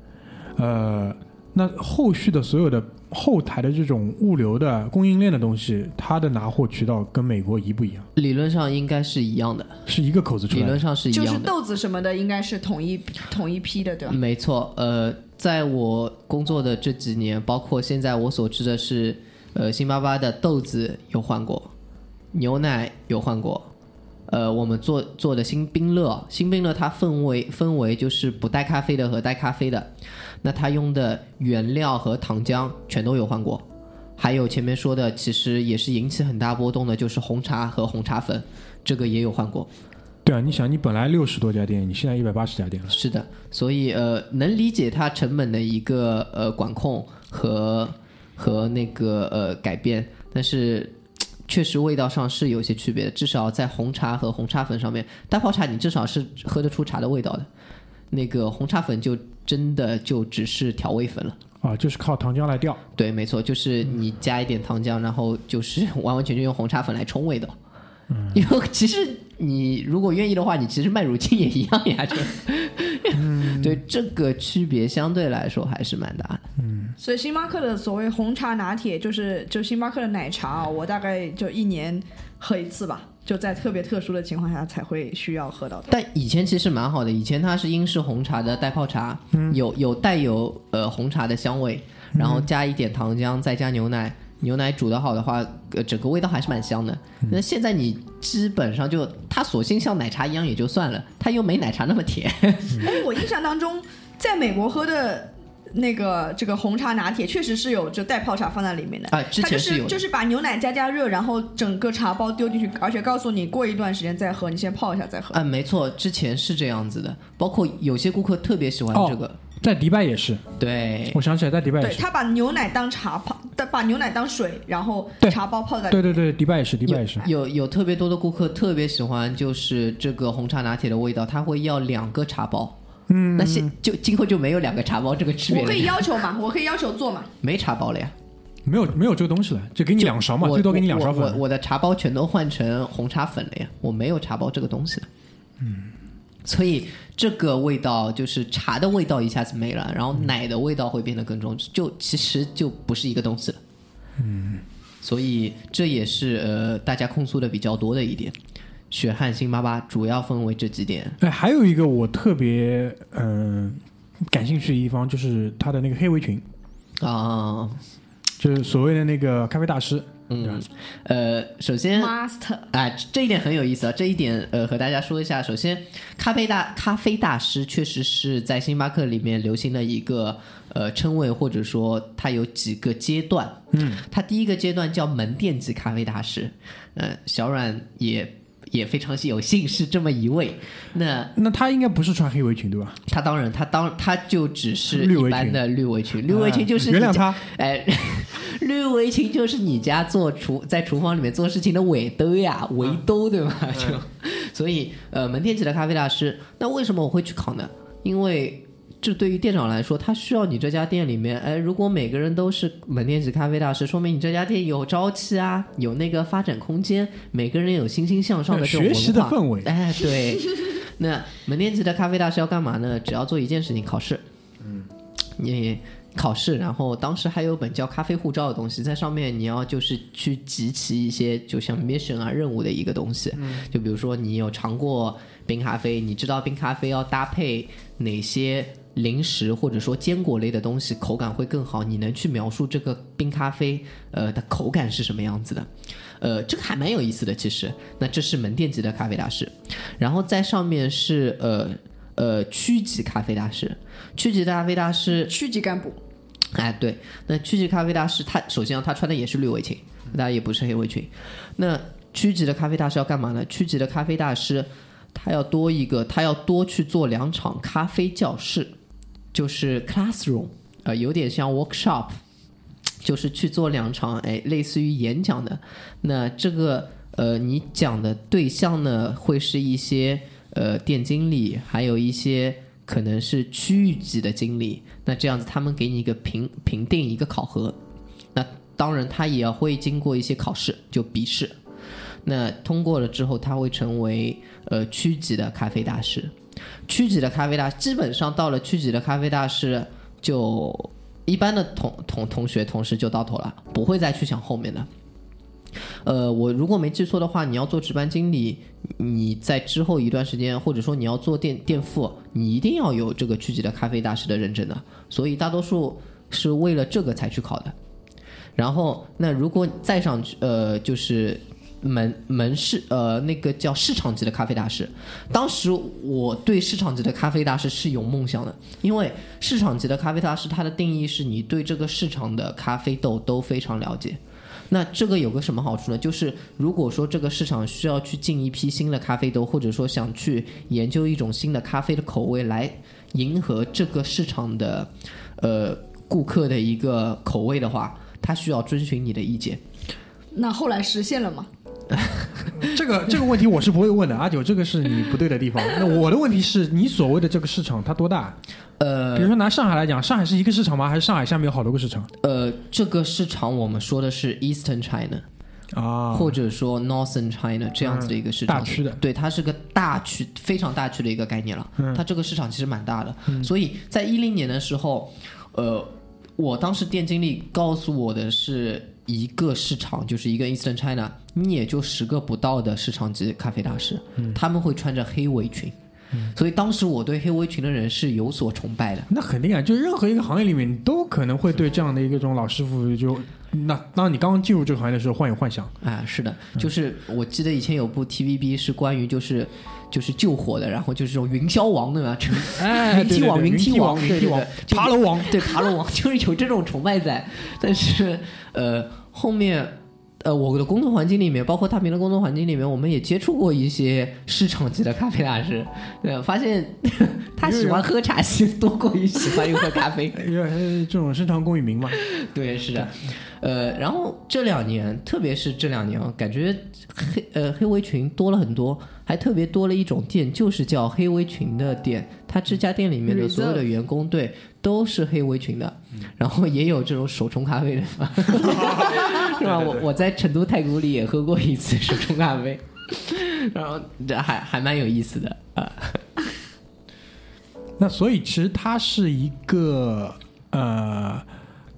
呃，那后续的所有的后台的这种物流的供应链的东西，它的拿货渠道跟美国一不一样？理论上应该是一样的，是一个口子出来的。理论上是一样的就是。豆子什么的应该是统一统一批的，对吧？没错，呃，在我工作的这几年，包括现在我所知的是，呃，辛巴巴的豆子有换过，牛奶有换过，呃，我们做做的新冰乐，新冰乐它分为分为就是不带咖啡的和带咖啡的，那它用的原料和糖浆全都有换过，还有前面说的，其实也是引起很大波动的，就是红茶和红茶粉，这个也有换过。对啊，你想，你本来六十多家店，你现在一百八十家店了。是的，所以呃，能理解它成本的一个呃管控和和那个呃改变，但是确实味道上是有些区别的，至少在红茶和红茶粉上面，大泡茶你至少是喝得出茶的味道的，那个红茶粉就真的就只是调味粉了。啊，就是靠糖浆来调。对，没错，就是你加一点糖浆，然后就是完完全全用红茶粉来冲味道。嗯，因为其实你如果愿意的话，你其实麦乳精也一样呀。这，对这个区别相对来说还是蛮大的。嗯所以星巴克的所谓红茶拿铁，就是就星巴克的奶茶啊，我大概就一年喝一次吧，就在特别特殊的情况下才会需要喝到的。但以前其实蛮好的，以前它是英式红茶的代泡茶，有有带有呃红茶的香味，然后加一点糖浆，再加牛奶，牛奶煮的好的话，呃，整个味道还是蛮香的。那现在你基本上就它索性像奶茶一样也就算了，它又没奶茶那么甜。哎，我印象当中，在美国喝的那个这个红茶拿铁，确实是有就带泡茶放在里面的。啊之它就前是有的是就是把牛奶加加热，然后整个茶包丢进去，而且告诉你过一段时间再喝，你先泡一下再喝。啊，没错，之前是这样子的，包括有些顾客特别喜欢哦这个，在迪拜也是，对，我想起来，在迪拜也是。对他把牛奶当茶泡，把牛奶当水，然后茶包泡在对对对，迪拜也是，迪拜也是。有有特别多的顾客特别喜欢，就是这个红茶拿铁的味道，他会要两个茶包。嗯，那现就今后就没有两个茶包这个区别了我可，以要求嘛，我可以要求做嘛。没茶包了呀。没有没有这个东西了，就给你两勺嘛，我最多给你两勺我我粉。我的茶包全都换成红茶粉了呀，我没有茶包这个东西了。嗯，所以这个味道就是茶的味道一下子没了，然后奶的味道会变得更重，就其实就不是一个东西了。嗯，所以这也是呃大家控诉的比较多的一点。血汗星巴巴主要分为这几点，哎，还有一个我特别嗯、感兴趣的地方，就是他的那个黑围裙，啊、就是所谓的那个咖啡大师。嗯，呃，首先 Master 哎，这一点很有意思啊！这一点呃，和大家说一下。首先，咖啡大咖啡大师确实是在星巴克里面流行的一个呃称谓，或者说它有几个阶段。嗯，它第一个阶段叫门店级咖啡大师，呃，小阮也也非常有幸是这么一位。那那他应该不是穿黑围裙对吧？他当然，他当他就只是一般的绿围裙，绿围裙就是你家啊原谅他。哎，绿围裙就是你家做厨在厨房里面做事情的围兜呀，围兜对吧？就所以呃，门店级的咖啡大师，那为什么我会去考呢？因为这对于店长来说，他需要你这家店里面，哎，如果每个人都是门店级咖啡大师，说明你这家店有朝气啊，有那个发展空间，每个人有欣欣向上的这种学习的氛围哎，对。那门店级的咖啡大师要干嘛呢？只要做一件事情，考试。嗯，你考试，然后当时还有本叫咖啡护照的东西，在上面你要就是去集齐一些就像 mission 啊任务的一个东西。嗯，就比如说你有尝过冰咖啡，你知道冰咖啡要搭配哪些零食或者说坚果类的东西，口感会更好。你能去描述这个冰咖啡呃的口感是什么样子的？呃，这个还蛮有意思的，其实。那这是门店级的咖啡大师，然后在上面是呃呃区级咖啡大师，区级咖啡大师区级干部，哎，对，那区级咖啡大师他首先他穿的也是绿围裙，当然也不是黑围裙。那区级的咖啡大师要干嘛呢？区级的咖啡大师他要多一个，他要多去做两场咖啡教室，就是 classroom，呃，有点像 workshop，就是去做两场，哎，类似于演讲的。那这个呃，你讲的对象呢，会是一些呃店经理，还有一些可能是区域级的经理。那这样子，他们给你一个评评定一个考核。那当然，他也会经过一些考试，就笔试。那通过了之后，他会成为呃区级的咖啡大师。区级的咖啡大，基本上到了区级的咖啡大师，就一般的同同同学同事就到头了，不会再去想后面的。呃，我如果没记错的话，你要做值班经理，你在之后一段时间，或者说你要做店店副，你一定要有这个区级的咖啡大师的认证的。所以大多数是为了这个才去考的。然后，那如果再上去，呃，就是门门市，呃，那个叫市场级的咖啡大师。当时我对市场级的咖啡大师是有梦想的，因为市场级的咖啡大师它的定义是你对这个市场的咖啡豆都非常了解。那这个有个什么好处呢？就是如果说这个市场需要去进一批新的咖啡豆，或者说想去研究一种新的咖啡的口味来迎合这个市场的呃顾客的一个口味的话，他需要遵循你的意见。那后来实现了吗？这个这个问题我是不会问的，阿九，这个是你不对的地方。那我的问题是你所谓的这个市场它多大？呃比如说拿上海来讲，上海是一个市场吗？还是上海下面有好多个市场呃，这个市场我们说的是 Eastern China，、啊？或者说 Northern China 这样子的一个市场。大区的对，它是个大区，非常大区的一个概念了。它这个市场其实蛮大的，所以在一零年的时候，呃，我当时店经理告诉我的是一个市场，就是一个 Eastern China，你也就十个不到的市场级咖啡大师，他们会穿着黑围裙。所以当时我对黑围裙的人是有所崇拜的。那肯定啊，就任何一个行业里面，你都可能会对这样的一个这种老师傅就，那当你刚刚进入这个行业的时候，幻有幻想。啊，是的，就是我记得以前有部 TVB 是关于就是就是救火的，然后就是这种云霄王对吧？云梯王，云梯王对云梯王对对爬楼王，对爬楼王，就是有这种崇拜在。但是呃，后面呃，我的工作环境里面，包括大明的工作环境里面，我们也接触过一些市场级的咖啡大师，对，发现他喜欢喝茶西多过于喜欢于喝咖啡。因为呃这种深藏功与名嘛。对，是的，呃，然后这两年，特别是这两年啊，感觉黑呃黑围裙多了很多，还特别多了一种店，就是叫黑围裙的店。它这家店里面的所有的员工，对，都是黑围裙的。然后也有这种手冲咖啡的，是吧？我我在成都太古里也喝过一次手冲咖啡，然后这还还蛮有意思的啊。那所以其实它是一个呃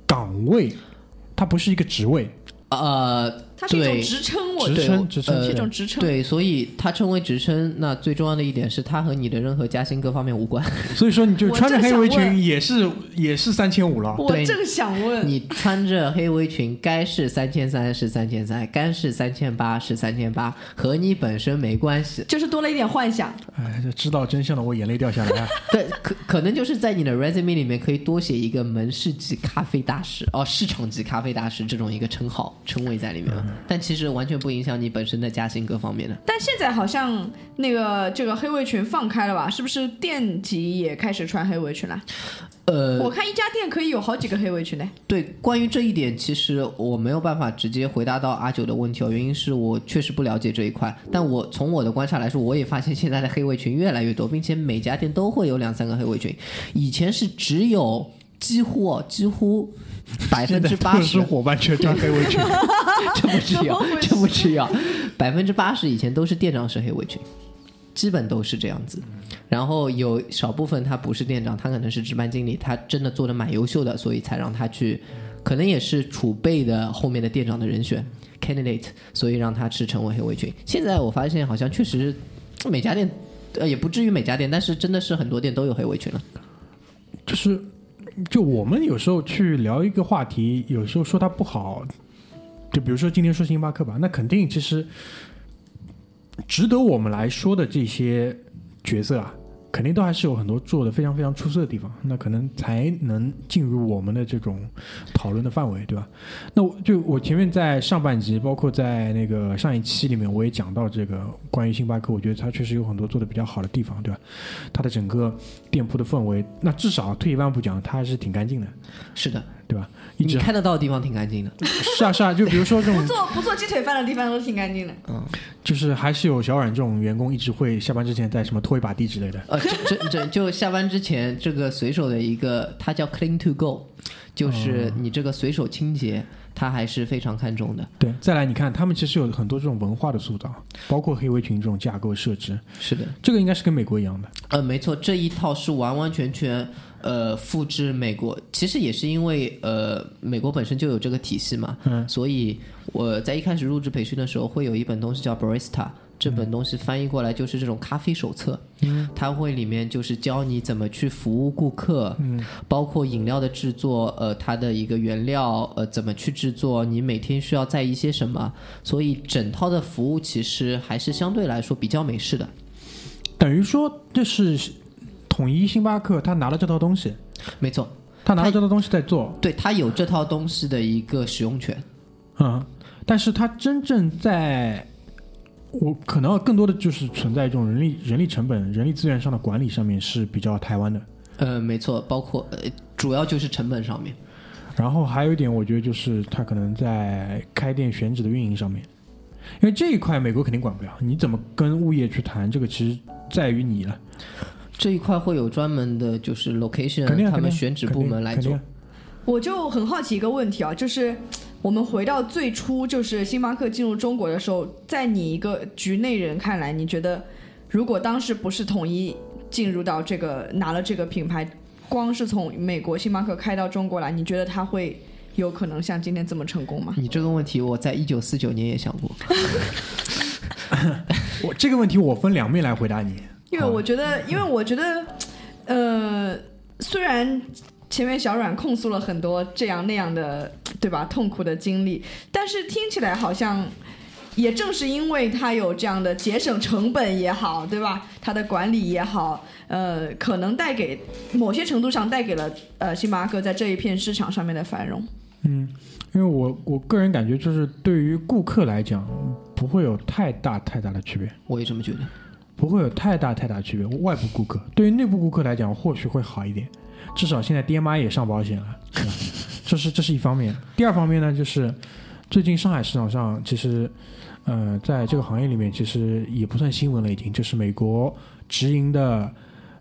岗位，它不是一个职位，呃，它是一种对职称，我职觉得称职称呃是一种职称。对，所以它称为职称。那最重要的一点是，它和你的任何加薪各方面无关。所以说你就穿着黑围裙也是也是三千五了。我正想问，你穿着黑围裙，该是三千三是三千三，该是三千八是三千八，和你本身没关系。就是多了一点幻想。哎，就知道真相的我眼泪掉下来了！对，可可能就是在你的 resume 里面可以多写一个门市级咖啡大师哦，市场级咖啡大师这种一个称号称谓在里面，但其实完全不影响你本身的加薪各方面的。但现在好像那个这个黑围裙放开了吧？是不是店级也开始穿黑围裙了？呃，我看一家店可以有好几个黑围裙呢。对，关于这一点，其实我没有办法直接回答到阿九的问题哦，原因是我确实不了解这一块。但我从我的观察来说，我也发现现在的黑围裙越来越多，并且每家店都会有两三个黑围裙。以前是只有几乎哦几乎 百分之八十伙伴全穿黑围裙，这不至于啊怎么回，事 这不至于啊，百分之八十以前都是店长是黑围裙，基本都是这样子。然后有少部分他不是店长，他可能是值班经理，他真的做的蛮优秀的，所以才让他去，可能也是储备的后面的店长的人选 candidate，所以让他去成为黑围裙。现在我发现好像确实每家店。呃，也不至于每家店，但是真的是很多店都有黑围裙了。就是就我们有时候去聊一个话题，有时候说它不好，就比如说今天说星巴克吧，那肯定其实值得我们来说的这些角色啊，肯定都还是有很多做的非常非常出色的地方，那可能才能进入我们的这种讨论的范围，对吧？那我就我前面在上半集，包括在那个上一期里面，我也讲到这个关于星巴克，我觉得它确实有很多做的比较好的地方，对吧？它的整个店铺的氛围，那至少退一万步讲，它还是挺干净的，是的，对吧？一你看得到的地方挺干净的。是啊是啊，就比如说这种 不，做不做鸡腿饭的地方都挺干净的。嗯就是还是有小冉这种员工一直会下班之前在什么拖一把地之类的。呃，这这这就下班之前这个随手的一个，它叫 clean to go，就是你这个随手清洁，它还是非常看重的。对，再来你看，他们其实有很多这种文化的塑造，包括黑围裙这种架构设置，是的，这个应该是跟美国一样的。呃，没错，这一套是完完全全呃复制美国，其实也是因为呃美国本身就有这个体系嘛，嗯所以我在一开始入职培训的时候，会有一本东西叫 Barista。这本东西翻译过来就是这种咖啡手册，嗯，它会里面就是教你怎么去服务顾客，嗯，包括饮料的制作，呃，它的一个原料，呃，怎么去制作，你每天需要在意些什么，所以整套的服务其实还是相对来说比较美式的。等于说就是统一星巴克，他拿了这套东西，没错，他拿了这套东西在做，对，他有这套东西的一个使用权。嗯，但是他真正在。我可能更多的就是存在一种人力、人力成本、人力资源上的管理上面是比较台湾的。呃，没错，包括呃，主要就是成本上面。然后还有一点，我觉得就是他可能在开店选址的运营上面，因为这一块美国肯定管不了，你怎么跟物业去谈这个，其实在于你了。这一块会有专门的，就是 location 啊，他们选址部门来做。我就很好奇一个问题啊，就是我们回到最初，就是星巴克进入中国的时候，在你一个局内人看来，你觉得如果当时不是统一进入到这个拿了这个品牌，光是从美国星巴克开到中国来，你觉得它会有可能像今天这么成功吗？你这个问题，我在一九四九年也想过。我这个问题我分两面来回答你。因为我觉得，因为我觉得，呃，虽然前面小阮控诉了很多这样那样的，对吧，痛苦的经历，但是听起来好像。也正是因为他有这样的节省成本也好，对吧？他的管理也好，呃，可能带给某些程度上带给了呃星巴克在这一片市场上面的繁荣。嗯，因为我我个人感觉就是对于顾客来讲，不会有太大太大的区别，我也这么觉得。不会有太大太大区别。外部顾客对于内部顾客来讲，或许会好一点，至少现在爹妈也上保险了，这是这是一方面。第二方面呢，就是最近上海市场上其实。呃，在这个行业里面，其实也不算新闻了，已经就是美国直营的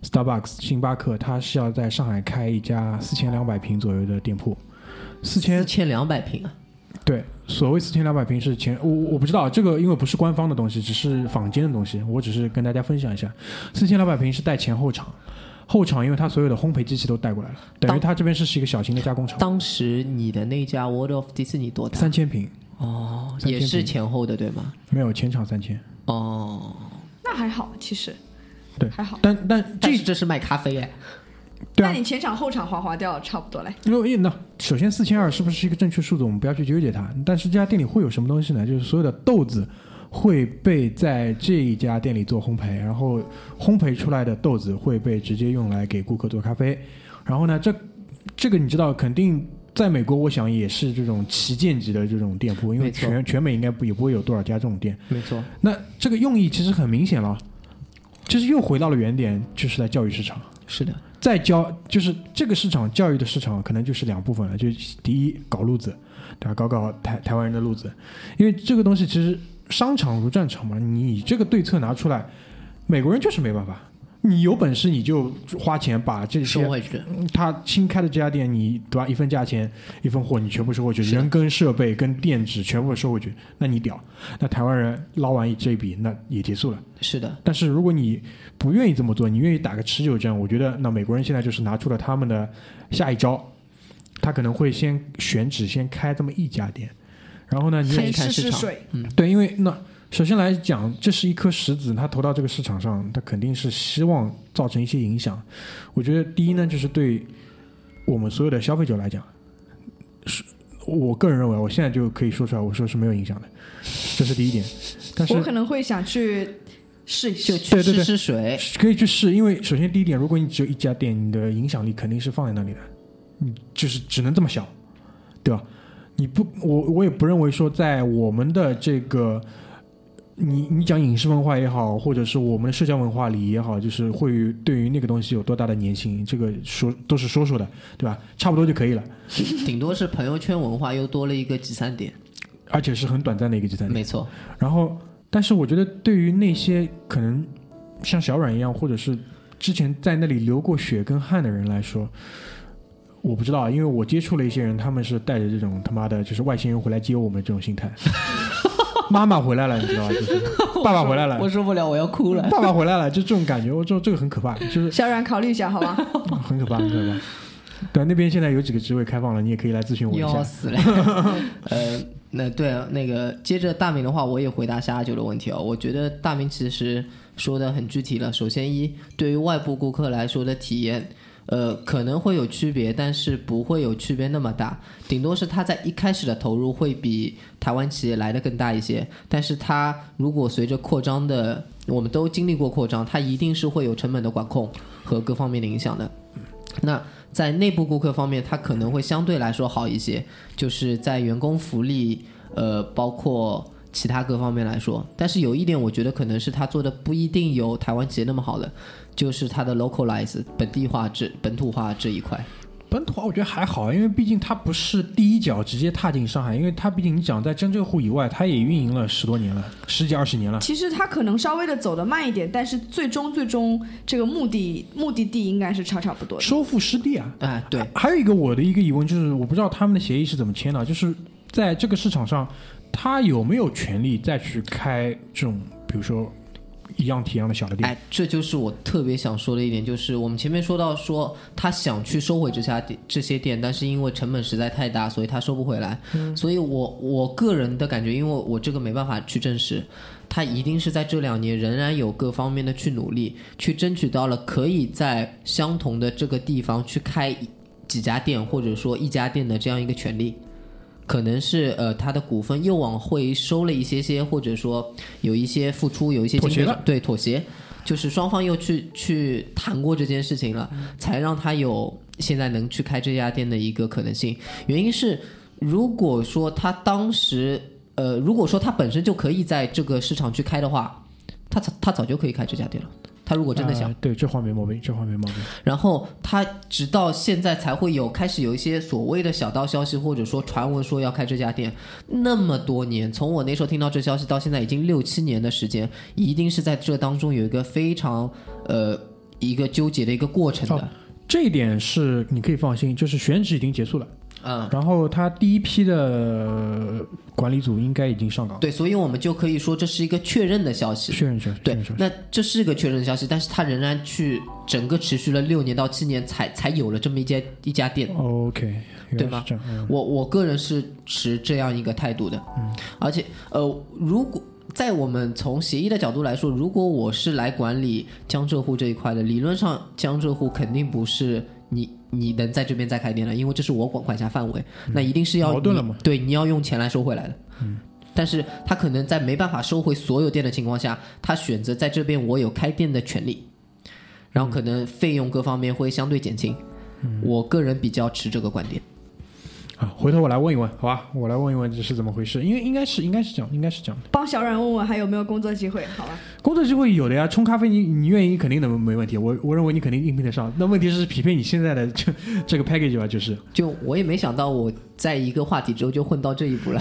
Starbucks 星巴克，它是要在上海开一家四千两百平左右的店铺。四千四千两百平啊，对，所谓四千两百平是前我我不知道这个，因为不是官方的东西，只是坊间的东西，我只是跟大家分享一下。四千两百平是带前后厂，后厂因为它所有的烘焙机器都带过来了，等于它这边是是一个小型的加工厂。当时你的那家 World of Disney 多大？三千平哦，也是前后的对吗？没有前厂三千，哦，那还好，其实对还好。但但这这是卖咖啡哎，对啊那你前场后场划划掉差不多嘞。因为那首先四千二是不是一个正确数字，我们不要去纠结它。但是这家店里会有什么东西呢？就是所有的豆子会被在这一家店里做烘焙，然后烘焙出来的豆子会被直接用来给顾客做咖啡。然后呢，这这个你知道，肯定在美国，我想也是这种旗舰级的这种店铺，因为全全美应该不也不会有多少家这种店。没错，那这个用意其实很明显了，就是又回到了原点，就是在教育市场。是的，再教就是这个市场教育的市场，可能就是两部分了。就第一，搞路子，对吧？搞搞台台湾人的路子，因为这个东西其实商场如战场嘛，你这个对策拿出来，美国人就是没办法。你有本事你就花钱把这些收回去，嗯他新开的这家店，你对吧？一份价钱一份货，你全部收回去，人跟设备跟电子全部收回去，那你屌。那台湾人捞完这一笔，那也结束了。是的，但是如果你不愿意这么做，你愿意打个持久战，我觉得那美国人现在就是拿出了他们的下一招，他可能会先选址先开这么一家店，然后呢，你看一先看市场试试水，对，因为那首先来讲，这是一颗石子，它投到这个市场上，它肯定是希望造成一些影响。我觉得第一呢，就是对我们所有的消费者来讲，是我个人认为，我现在就可以说出来，我说是没有影响的，这是第一点。但是我可能会想去试一试。去对对对试试水，可以去试，因为首先第一点，如果你只有一家店，你的影响力肯定是放在那里的，你就是只能这么小，对吧？你不，我我也不认为说在我们的这个，你你讲影视文化也好，或者是我们的社交文化里也好，就是会对于那个东西有多大的粘性，这个说都是说说的，对吧？差不多就可以了，顶多是朋友圈文化又多了一个集散点，而且是很短暂的一个集散点。没错，然后，但是我觉得对于那些可能像小阮一样，或者是之前在那里流过血跟汗的人来说，我不知道，因为我接触了一些人，他们是带着这种他妈的，就是外星人回来接我们这种心态。妈妈回来了，你知道吧？就是爸爸回来了我，受不了，我要哭了。爸爸回来了，就这种感觉，我这这个很可怕，就是小冉考虑一下，好吧？很可怕，很可怕。对，那边现在有几个职位开放了，你也可以来咨询我一下。要死了。呃，那对啊那个接着大明的话，我也回答下阿九的问题哦。我觉得大明其实说的很具体了。首先一，对于外部顾客来说的体验，呃，可能会有区别，但是不会有区别那么大，顶多是他在一开始的投入会比台湾企业来的更大一些。但是它如果随着扩张的，我们都经历过扩张，它一定是会有成本的管控和各方面的影响的。那在内部顾客方面，它可能会相对来说好一些，就是在员工福利，呃，包括其他各方面来说。但是有一点，我觉得可能是他做的不一定有台湾企业那么好的，就是它的 localize 本地化这本土化这一块。本土化我觉得还好，因为毕竟它不是第一脚直接踏进上海，因为它毕竟你讲在江浙沪以外，它也运营了十多年了，十几二十年了。其实它可能稍微的走得慢一点，但是最终最终这个目的目的地应该是差差不多的。收复失地啊，哎，对，还有一个我的一个疑问就是，我不知道他们的协议是怎么签的，就是在这个市场上，他有没有权利再去开这种，比如说一样体量的小的店？哎，这就是我特别想说的一点，就是我们前面说到说他想去收回这家店这些店，但是因为成本实在太大，所以他收不回来。所以我我个人的感觉，因为我这个没办法去证实，他一定是在这两年仍然有各方面的去努力，去争取到了可以在相同的这个地方去开几家店，或者说一家店的这样一个权利。可能是呃，他的股份又往回收了一些些，或者说有一些付出，有一些妥协了对妥协，就是双方又去去谈过这件事情了，才让他有现在能去开这家店的一个可能性。原因是，如果说他当时呃，如果说他本身就可以在这个市场去开的话，他早他早就可以开这家店了。他如果真的想呃，对，这话没毛病，这话没毛病。然后他直到现在才会有开始有一些所谓的小道消息，或者说传闻说要开这家店。那么多年，从我那时候听到这消息到现在已经六七年的时间，一定是在这当中有一个非常呃一个纠结的一个过程的。这一点是你可以放心，就是选址已经结束了，嗯，然后他第一批的管理组应该已经上岗，对，所以我们就可以说这是一一个确认的消息。确认确认确对。那这是个确认的消息，但是他仍然去整个持续了六年到七年才才有了这么一家一家店。OK，对吗我我个人是持这样一个态度的，嗯，而且呃，如果在我们从协议的角度来说，如果我是来管理江浙沪这一块的，理论上江浙沪肯定不是你你能在这边再开店了，因为这是我管管辖范围，那一定是要你矛盾了嘛对，你要用钱来收回来的，嗯。但是他可能在没办法收回所有店的情况下，他选择在这边我有开店的权利，然后可能费用各方面会相对减轻。我个人比较持这个观点。啊，回头我来问一问，好吧？我来问一问这是怎么回事，因为应该是应该是这样，应该是这样的。帮小冉问问还有没有工作机会，好吧？工作机会有的呀，冲咖啡你你愿意肯定能没问题，我我认为你肯定应聘得上。那问题是匹配你现在的 这这个 package 吧，就是就我也没想到，我在一个话题之后就混到这一步了，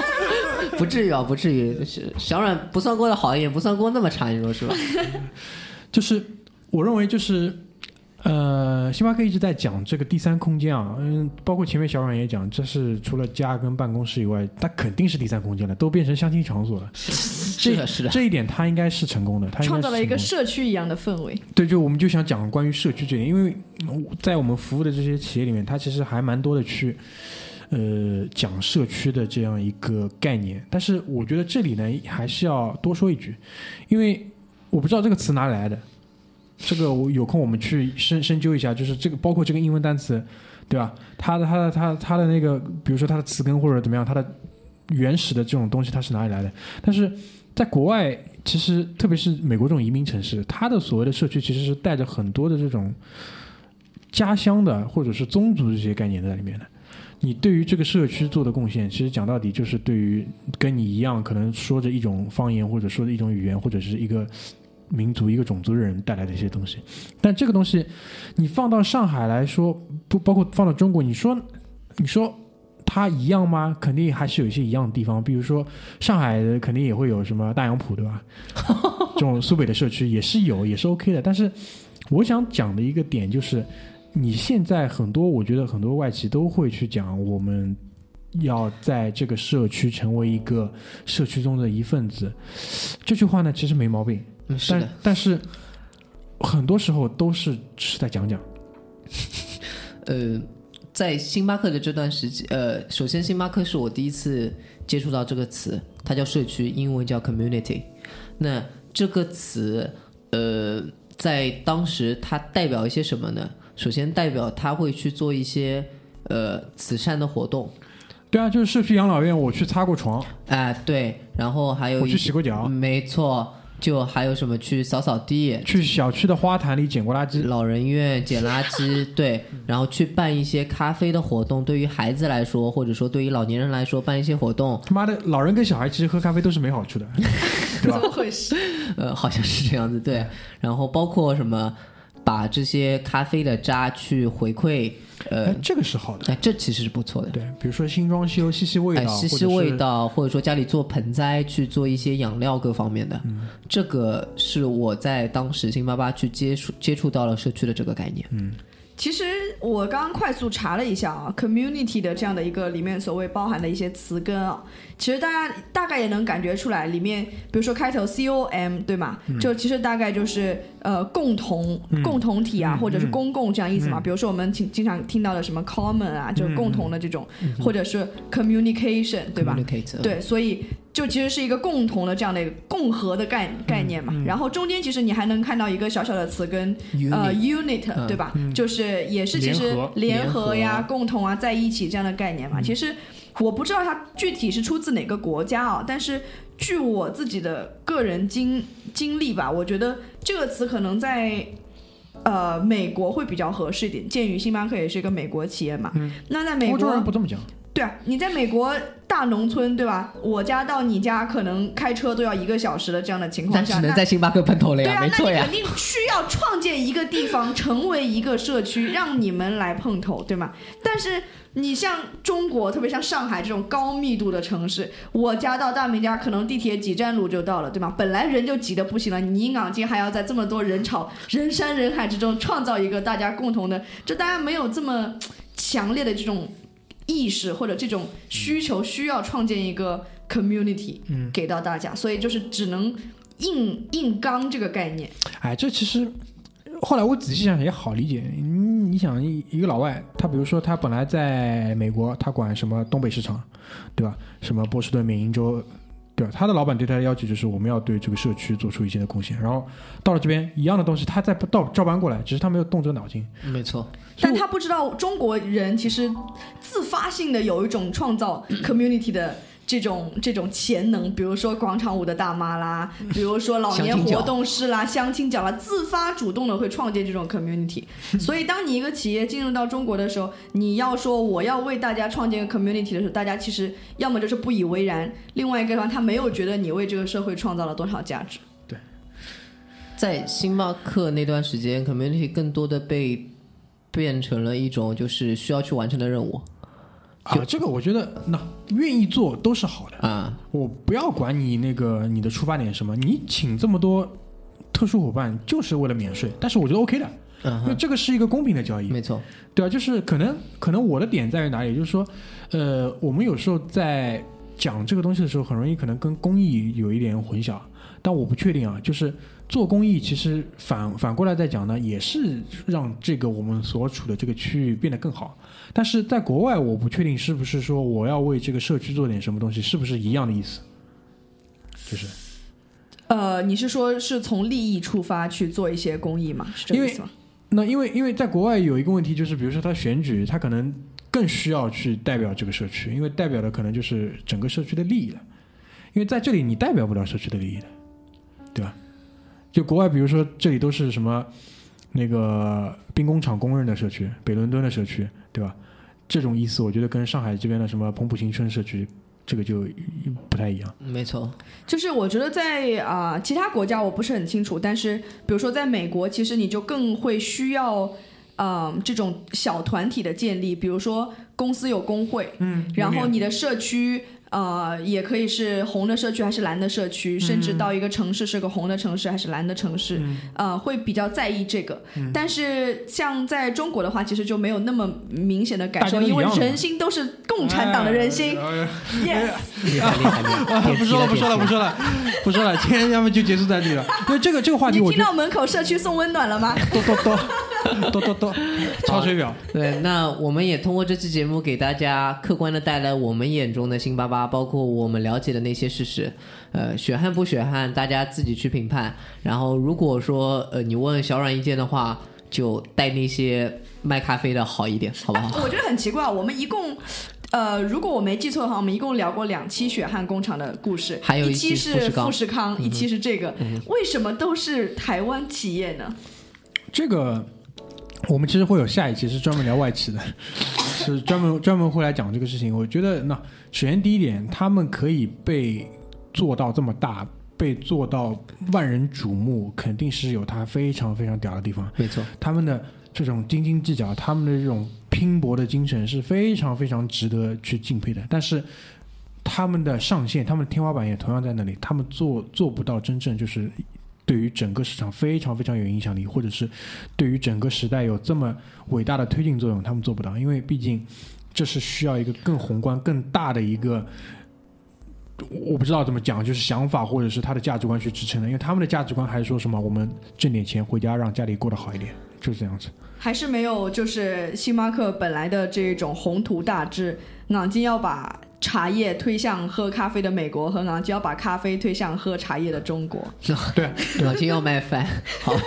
不至于啊，不至于。是小冉不算过得好，也不算过那么差，你说是吧？就是我认为就是，呃，星巴克一直在讲这个第三空间啊，嗯，包括前面小阮也讲，这是除了家跟办公室以外，它肯定是第三空间了，都变成相亲场所了。是的，是的，这一点它应该是成功的，他应该是创造了一个社区一样的氛围。对，就我们就想讲关于社区这点，因为嗯在我们服务的这些企业里面，它其实还蛮多的去。呃，讲社区的这样一个概念，但是我觉得这里呢，还是要多说一句，因为我不知道这个词哪里来的，这个我有空我们去深深究一下，就是这个包括这个英文单词，对吧？它的它的它它的那个，比如说它的词根或者怎么样，它的原始的这种东西它是哪里来的？但是在国外，其实特别是美国这种移民城市，它的所谓的社区其实是带着很多的这种家乡的或者是宗族这些概念在里面的。你对于这个社区做的贡献，其实讲到底就是对于跟你一样可能说着一种方言或者说着一种语言或者是一个民族一个种族的人带来的一些东西。但这个东西，你放到上海来说，不包括放到中国，你说你说它一样吗？肯定还是有一些一样的地方，比如说上海的肯定也会有什么大洋浦，对吧？这种苏北的社区也是有，也是 OK 的。但是我想讲的一个点就是，你现在很多，我觉得很多外企都会去讲，我们要在这个社区成为一个社区中的一份子。这句话呢，其实没毛病，但嗯是的，但是很多时候都是是在讲讲。呃，在星巴克的这段时间，呃，首先星巴克是我第一次接触到这个词，它叫社区，英文叫 community。那这个词，呃，在当时它代表一些什么呢？首先代表它会去做一些呃慈善的活动，对啊，就是社区养老院，我去擦过床，哎、对，然后还有我去洗过脚，没错，就还有什么去扫扫地，去小区的花坛里捡过垃圾。老人院捡垃圾，对，然后去办一些咖啡的活动。对于孩子来说，或者说对于老年人来说，办一些活动，他妈的，老人跟小孩其实喝咖啡都是没好处的，对吧怎？么回事？呃，好像是这样子，对。然后包括什么，把这些咖啡的渣去回馈，呃哎，，这个是好的。哎，这其实是不错的。对，比如说新装修，吸吸味哎，道，吸吸味道，或者说家里做盆栽，去做一些养料各方面的，嗯这个是我在当时星巴巴去接触接触到了社区的这个概念。其实我刚刚快速查了一下啊，community 的这样的一个里面所谓包含的一些词根啊，其实大家大概也能感觉出来，里面比如说开头 C O M 对吗？就其实大概就是呃共同、共同体啊，或者是公共这样意思嘛。比如说我们经经常听到的什么 common 啊，就是共同的这种，或者是 communication 对吧？对，所以就其实是一个共同的这样的一个共和的概概念嘛。然后中间其实你还能看到一个小小的词根，呃嗯对吧？就是也是其实联合呀、合共同啊，在一起这样的概念嘛。其实我不知道它具体是出自哪个国家啊，但是据我自己的个人经经历吧，我觉得这个词可能在。呃，美国会比较合适一点。鉴于星巴克也是一个美国企业嘛，那在美欧洲人国不这么讲，对啊，你在美国大农村，对吧？我家到你家可能开车都要一个小时的这样的情况下，那只能在星巴克碰头了呀，没错呀那你肯。定需要创建一个地方，成为一个社区，让你们来碰头，对吗？但是你像中国，特别像上海这种高密度的城市，我家到大明家可能地铁几站路就到了，对吗？本来人就挤得不行了，你硬劲还要在这么多人潮、人山人海之中创造一个大家共同的，就大家没有这么强烈的这种意识或者这种需求，需要创建一个 community，嗯给到大家，所以就是只能硬硬刚这个概念。哎，这其实后来我仔细想想也好理解。你你想一一个老外，他比如说他本来在美国，他管什么东北市场，对吧？什么波士顿、缅因州，对吧？他的老板对他的要求就是我们要对这个社区做出一定的贡献。然后到了这边一样的东西，他再照照搬过来，只是他没有动这个脑筋。没错，但他不知道中国人其实自发性的有一种创造 community 的这种这种潜能，比如说广场舞的大妈啦，比如说老年活动室啦、相亲角啦，自发主动的会创建这种 community。所以，当你一个企业进入到中国的时候，你要说我要为大家创建一个 community 的时候，大家其实要么就是不以为然，另外一个的话，他没有觉得你为这个社会创造了多少价值。对在星巴克那段时间，community 更多的被变成了一种就是需要去完成的任务啊，这个我觉得那愿意做都是好的。啊。我不要管你那个你的出发点什么，你请这么多特殊伙伴就是为了免税，但是我觉得 OK 的，嗯因为这个是一个公平的交易。没错，对啊，就是可能可能我的点在于哪里，就是说，呃，我们有时候在讲这个东西的时候，很容易可能跟公益有一点混淆，但我不确定啊，就是做公益其实反反过来再讲呢，也是让这个我们所处的这个区域变得更好。但是在国外，我不确定是不是说我要为这个社区做点什么东西，是不是一样的意思？就是呃，你是说是从利益出发去做一些公益吗？是这个意思吗？那因为因为在国外有一个问题，就是比如说他选举，他可能更需要去代表这个社区，因为代表的可能就是整个社区的利益了。因为在这里你代表不了社区的利益的，对吧？就国外，比如说这里都是什么那个兵工厂公认的社区，北伦敦的社区，对吧？这种意思，我觉得跟上海这边的什么彭浦新村社区，这个就不太一样。没错，就是我觉得在啊、其他国家我不是很清楚，但是比如说在美国，其实你就更会需要嗯、这种小团体的建立，比如说公司有工会，嗯然后你的社区。呃，也可以是红的社区还是蓝的社区，甚至到一个城市是个红的城市还是蓝的城市，呃，会比较在意这个。但是像在中国的话，其实就没有那么明显的感受，因为人心都是共产党的人心。哎 yes，厉害厉害厉害！啊，不说了，不说了，不说。了，不说了，今天要么就结束在这里了。因为这个这个话题，你听到门口社区送温暖了吗？多多多 多多多抄水表。对，那我们也通过这期节目给大家客观的带来我们眼中的辛巴巴，包括我们了解的那些事实。呃，血汗不血汗，大家自己去评判。然后，如果说呃你问小软意见的话，就带那些卖咖啡的好一点，好不好？我觉得很奇怪，我们一共。呃，如果我没记错的话，我们一共聊过两期血汗工厂的故事，一还有一期是富士康富士康，一期是这个，为什么都是台湾企业呢？这个我们其实会有下一期是专门聊外企的，是专门专门会来讲这个事情。我觉得那首先第一点，他们可以被做到这么大，被做到万人瞩目，肯定是有他非常非常屌的地方。没错，他们的这种斤斤计较，他们的这种拼搏的精神是非常非常值得去敬佩的。但是他们的上限，他们的天花板也同样在那里，他们做做不到真正就是对于整个市场非常非常有影响力，或者是对于整个时代有这么伟大的推进作用，他们做不到，因为毕竟这是需要一个更宏观、更大的一个。我不知道怎么讲，就是想法或者是他的价值观去支撑的，因为他们的价值观还是说什么我们挣点钱回家让家里过得好一点，就是这样子。还是没有就是星巴克本来的这种宏图大志，昂金要把茶叶推向喝咖啡的美国，和昂金要把咖啡推向喝茶叶的中国。对，老金要卖饭，好吧？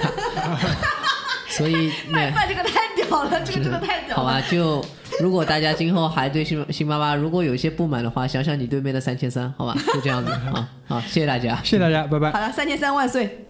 所以 卖饭这个太屌了，这个真的太屌了。好吧，就如果大家今后还对新新妈妈如果有一些不满的话，想想你对面的三千三，好吧？就这样子啊，好，谢谢大家。谢谢大家，拜拜。好了，三千三万岁。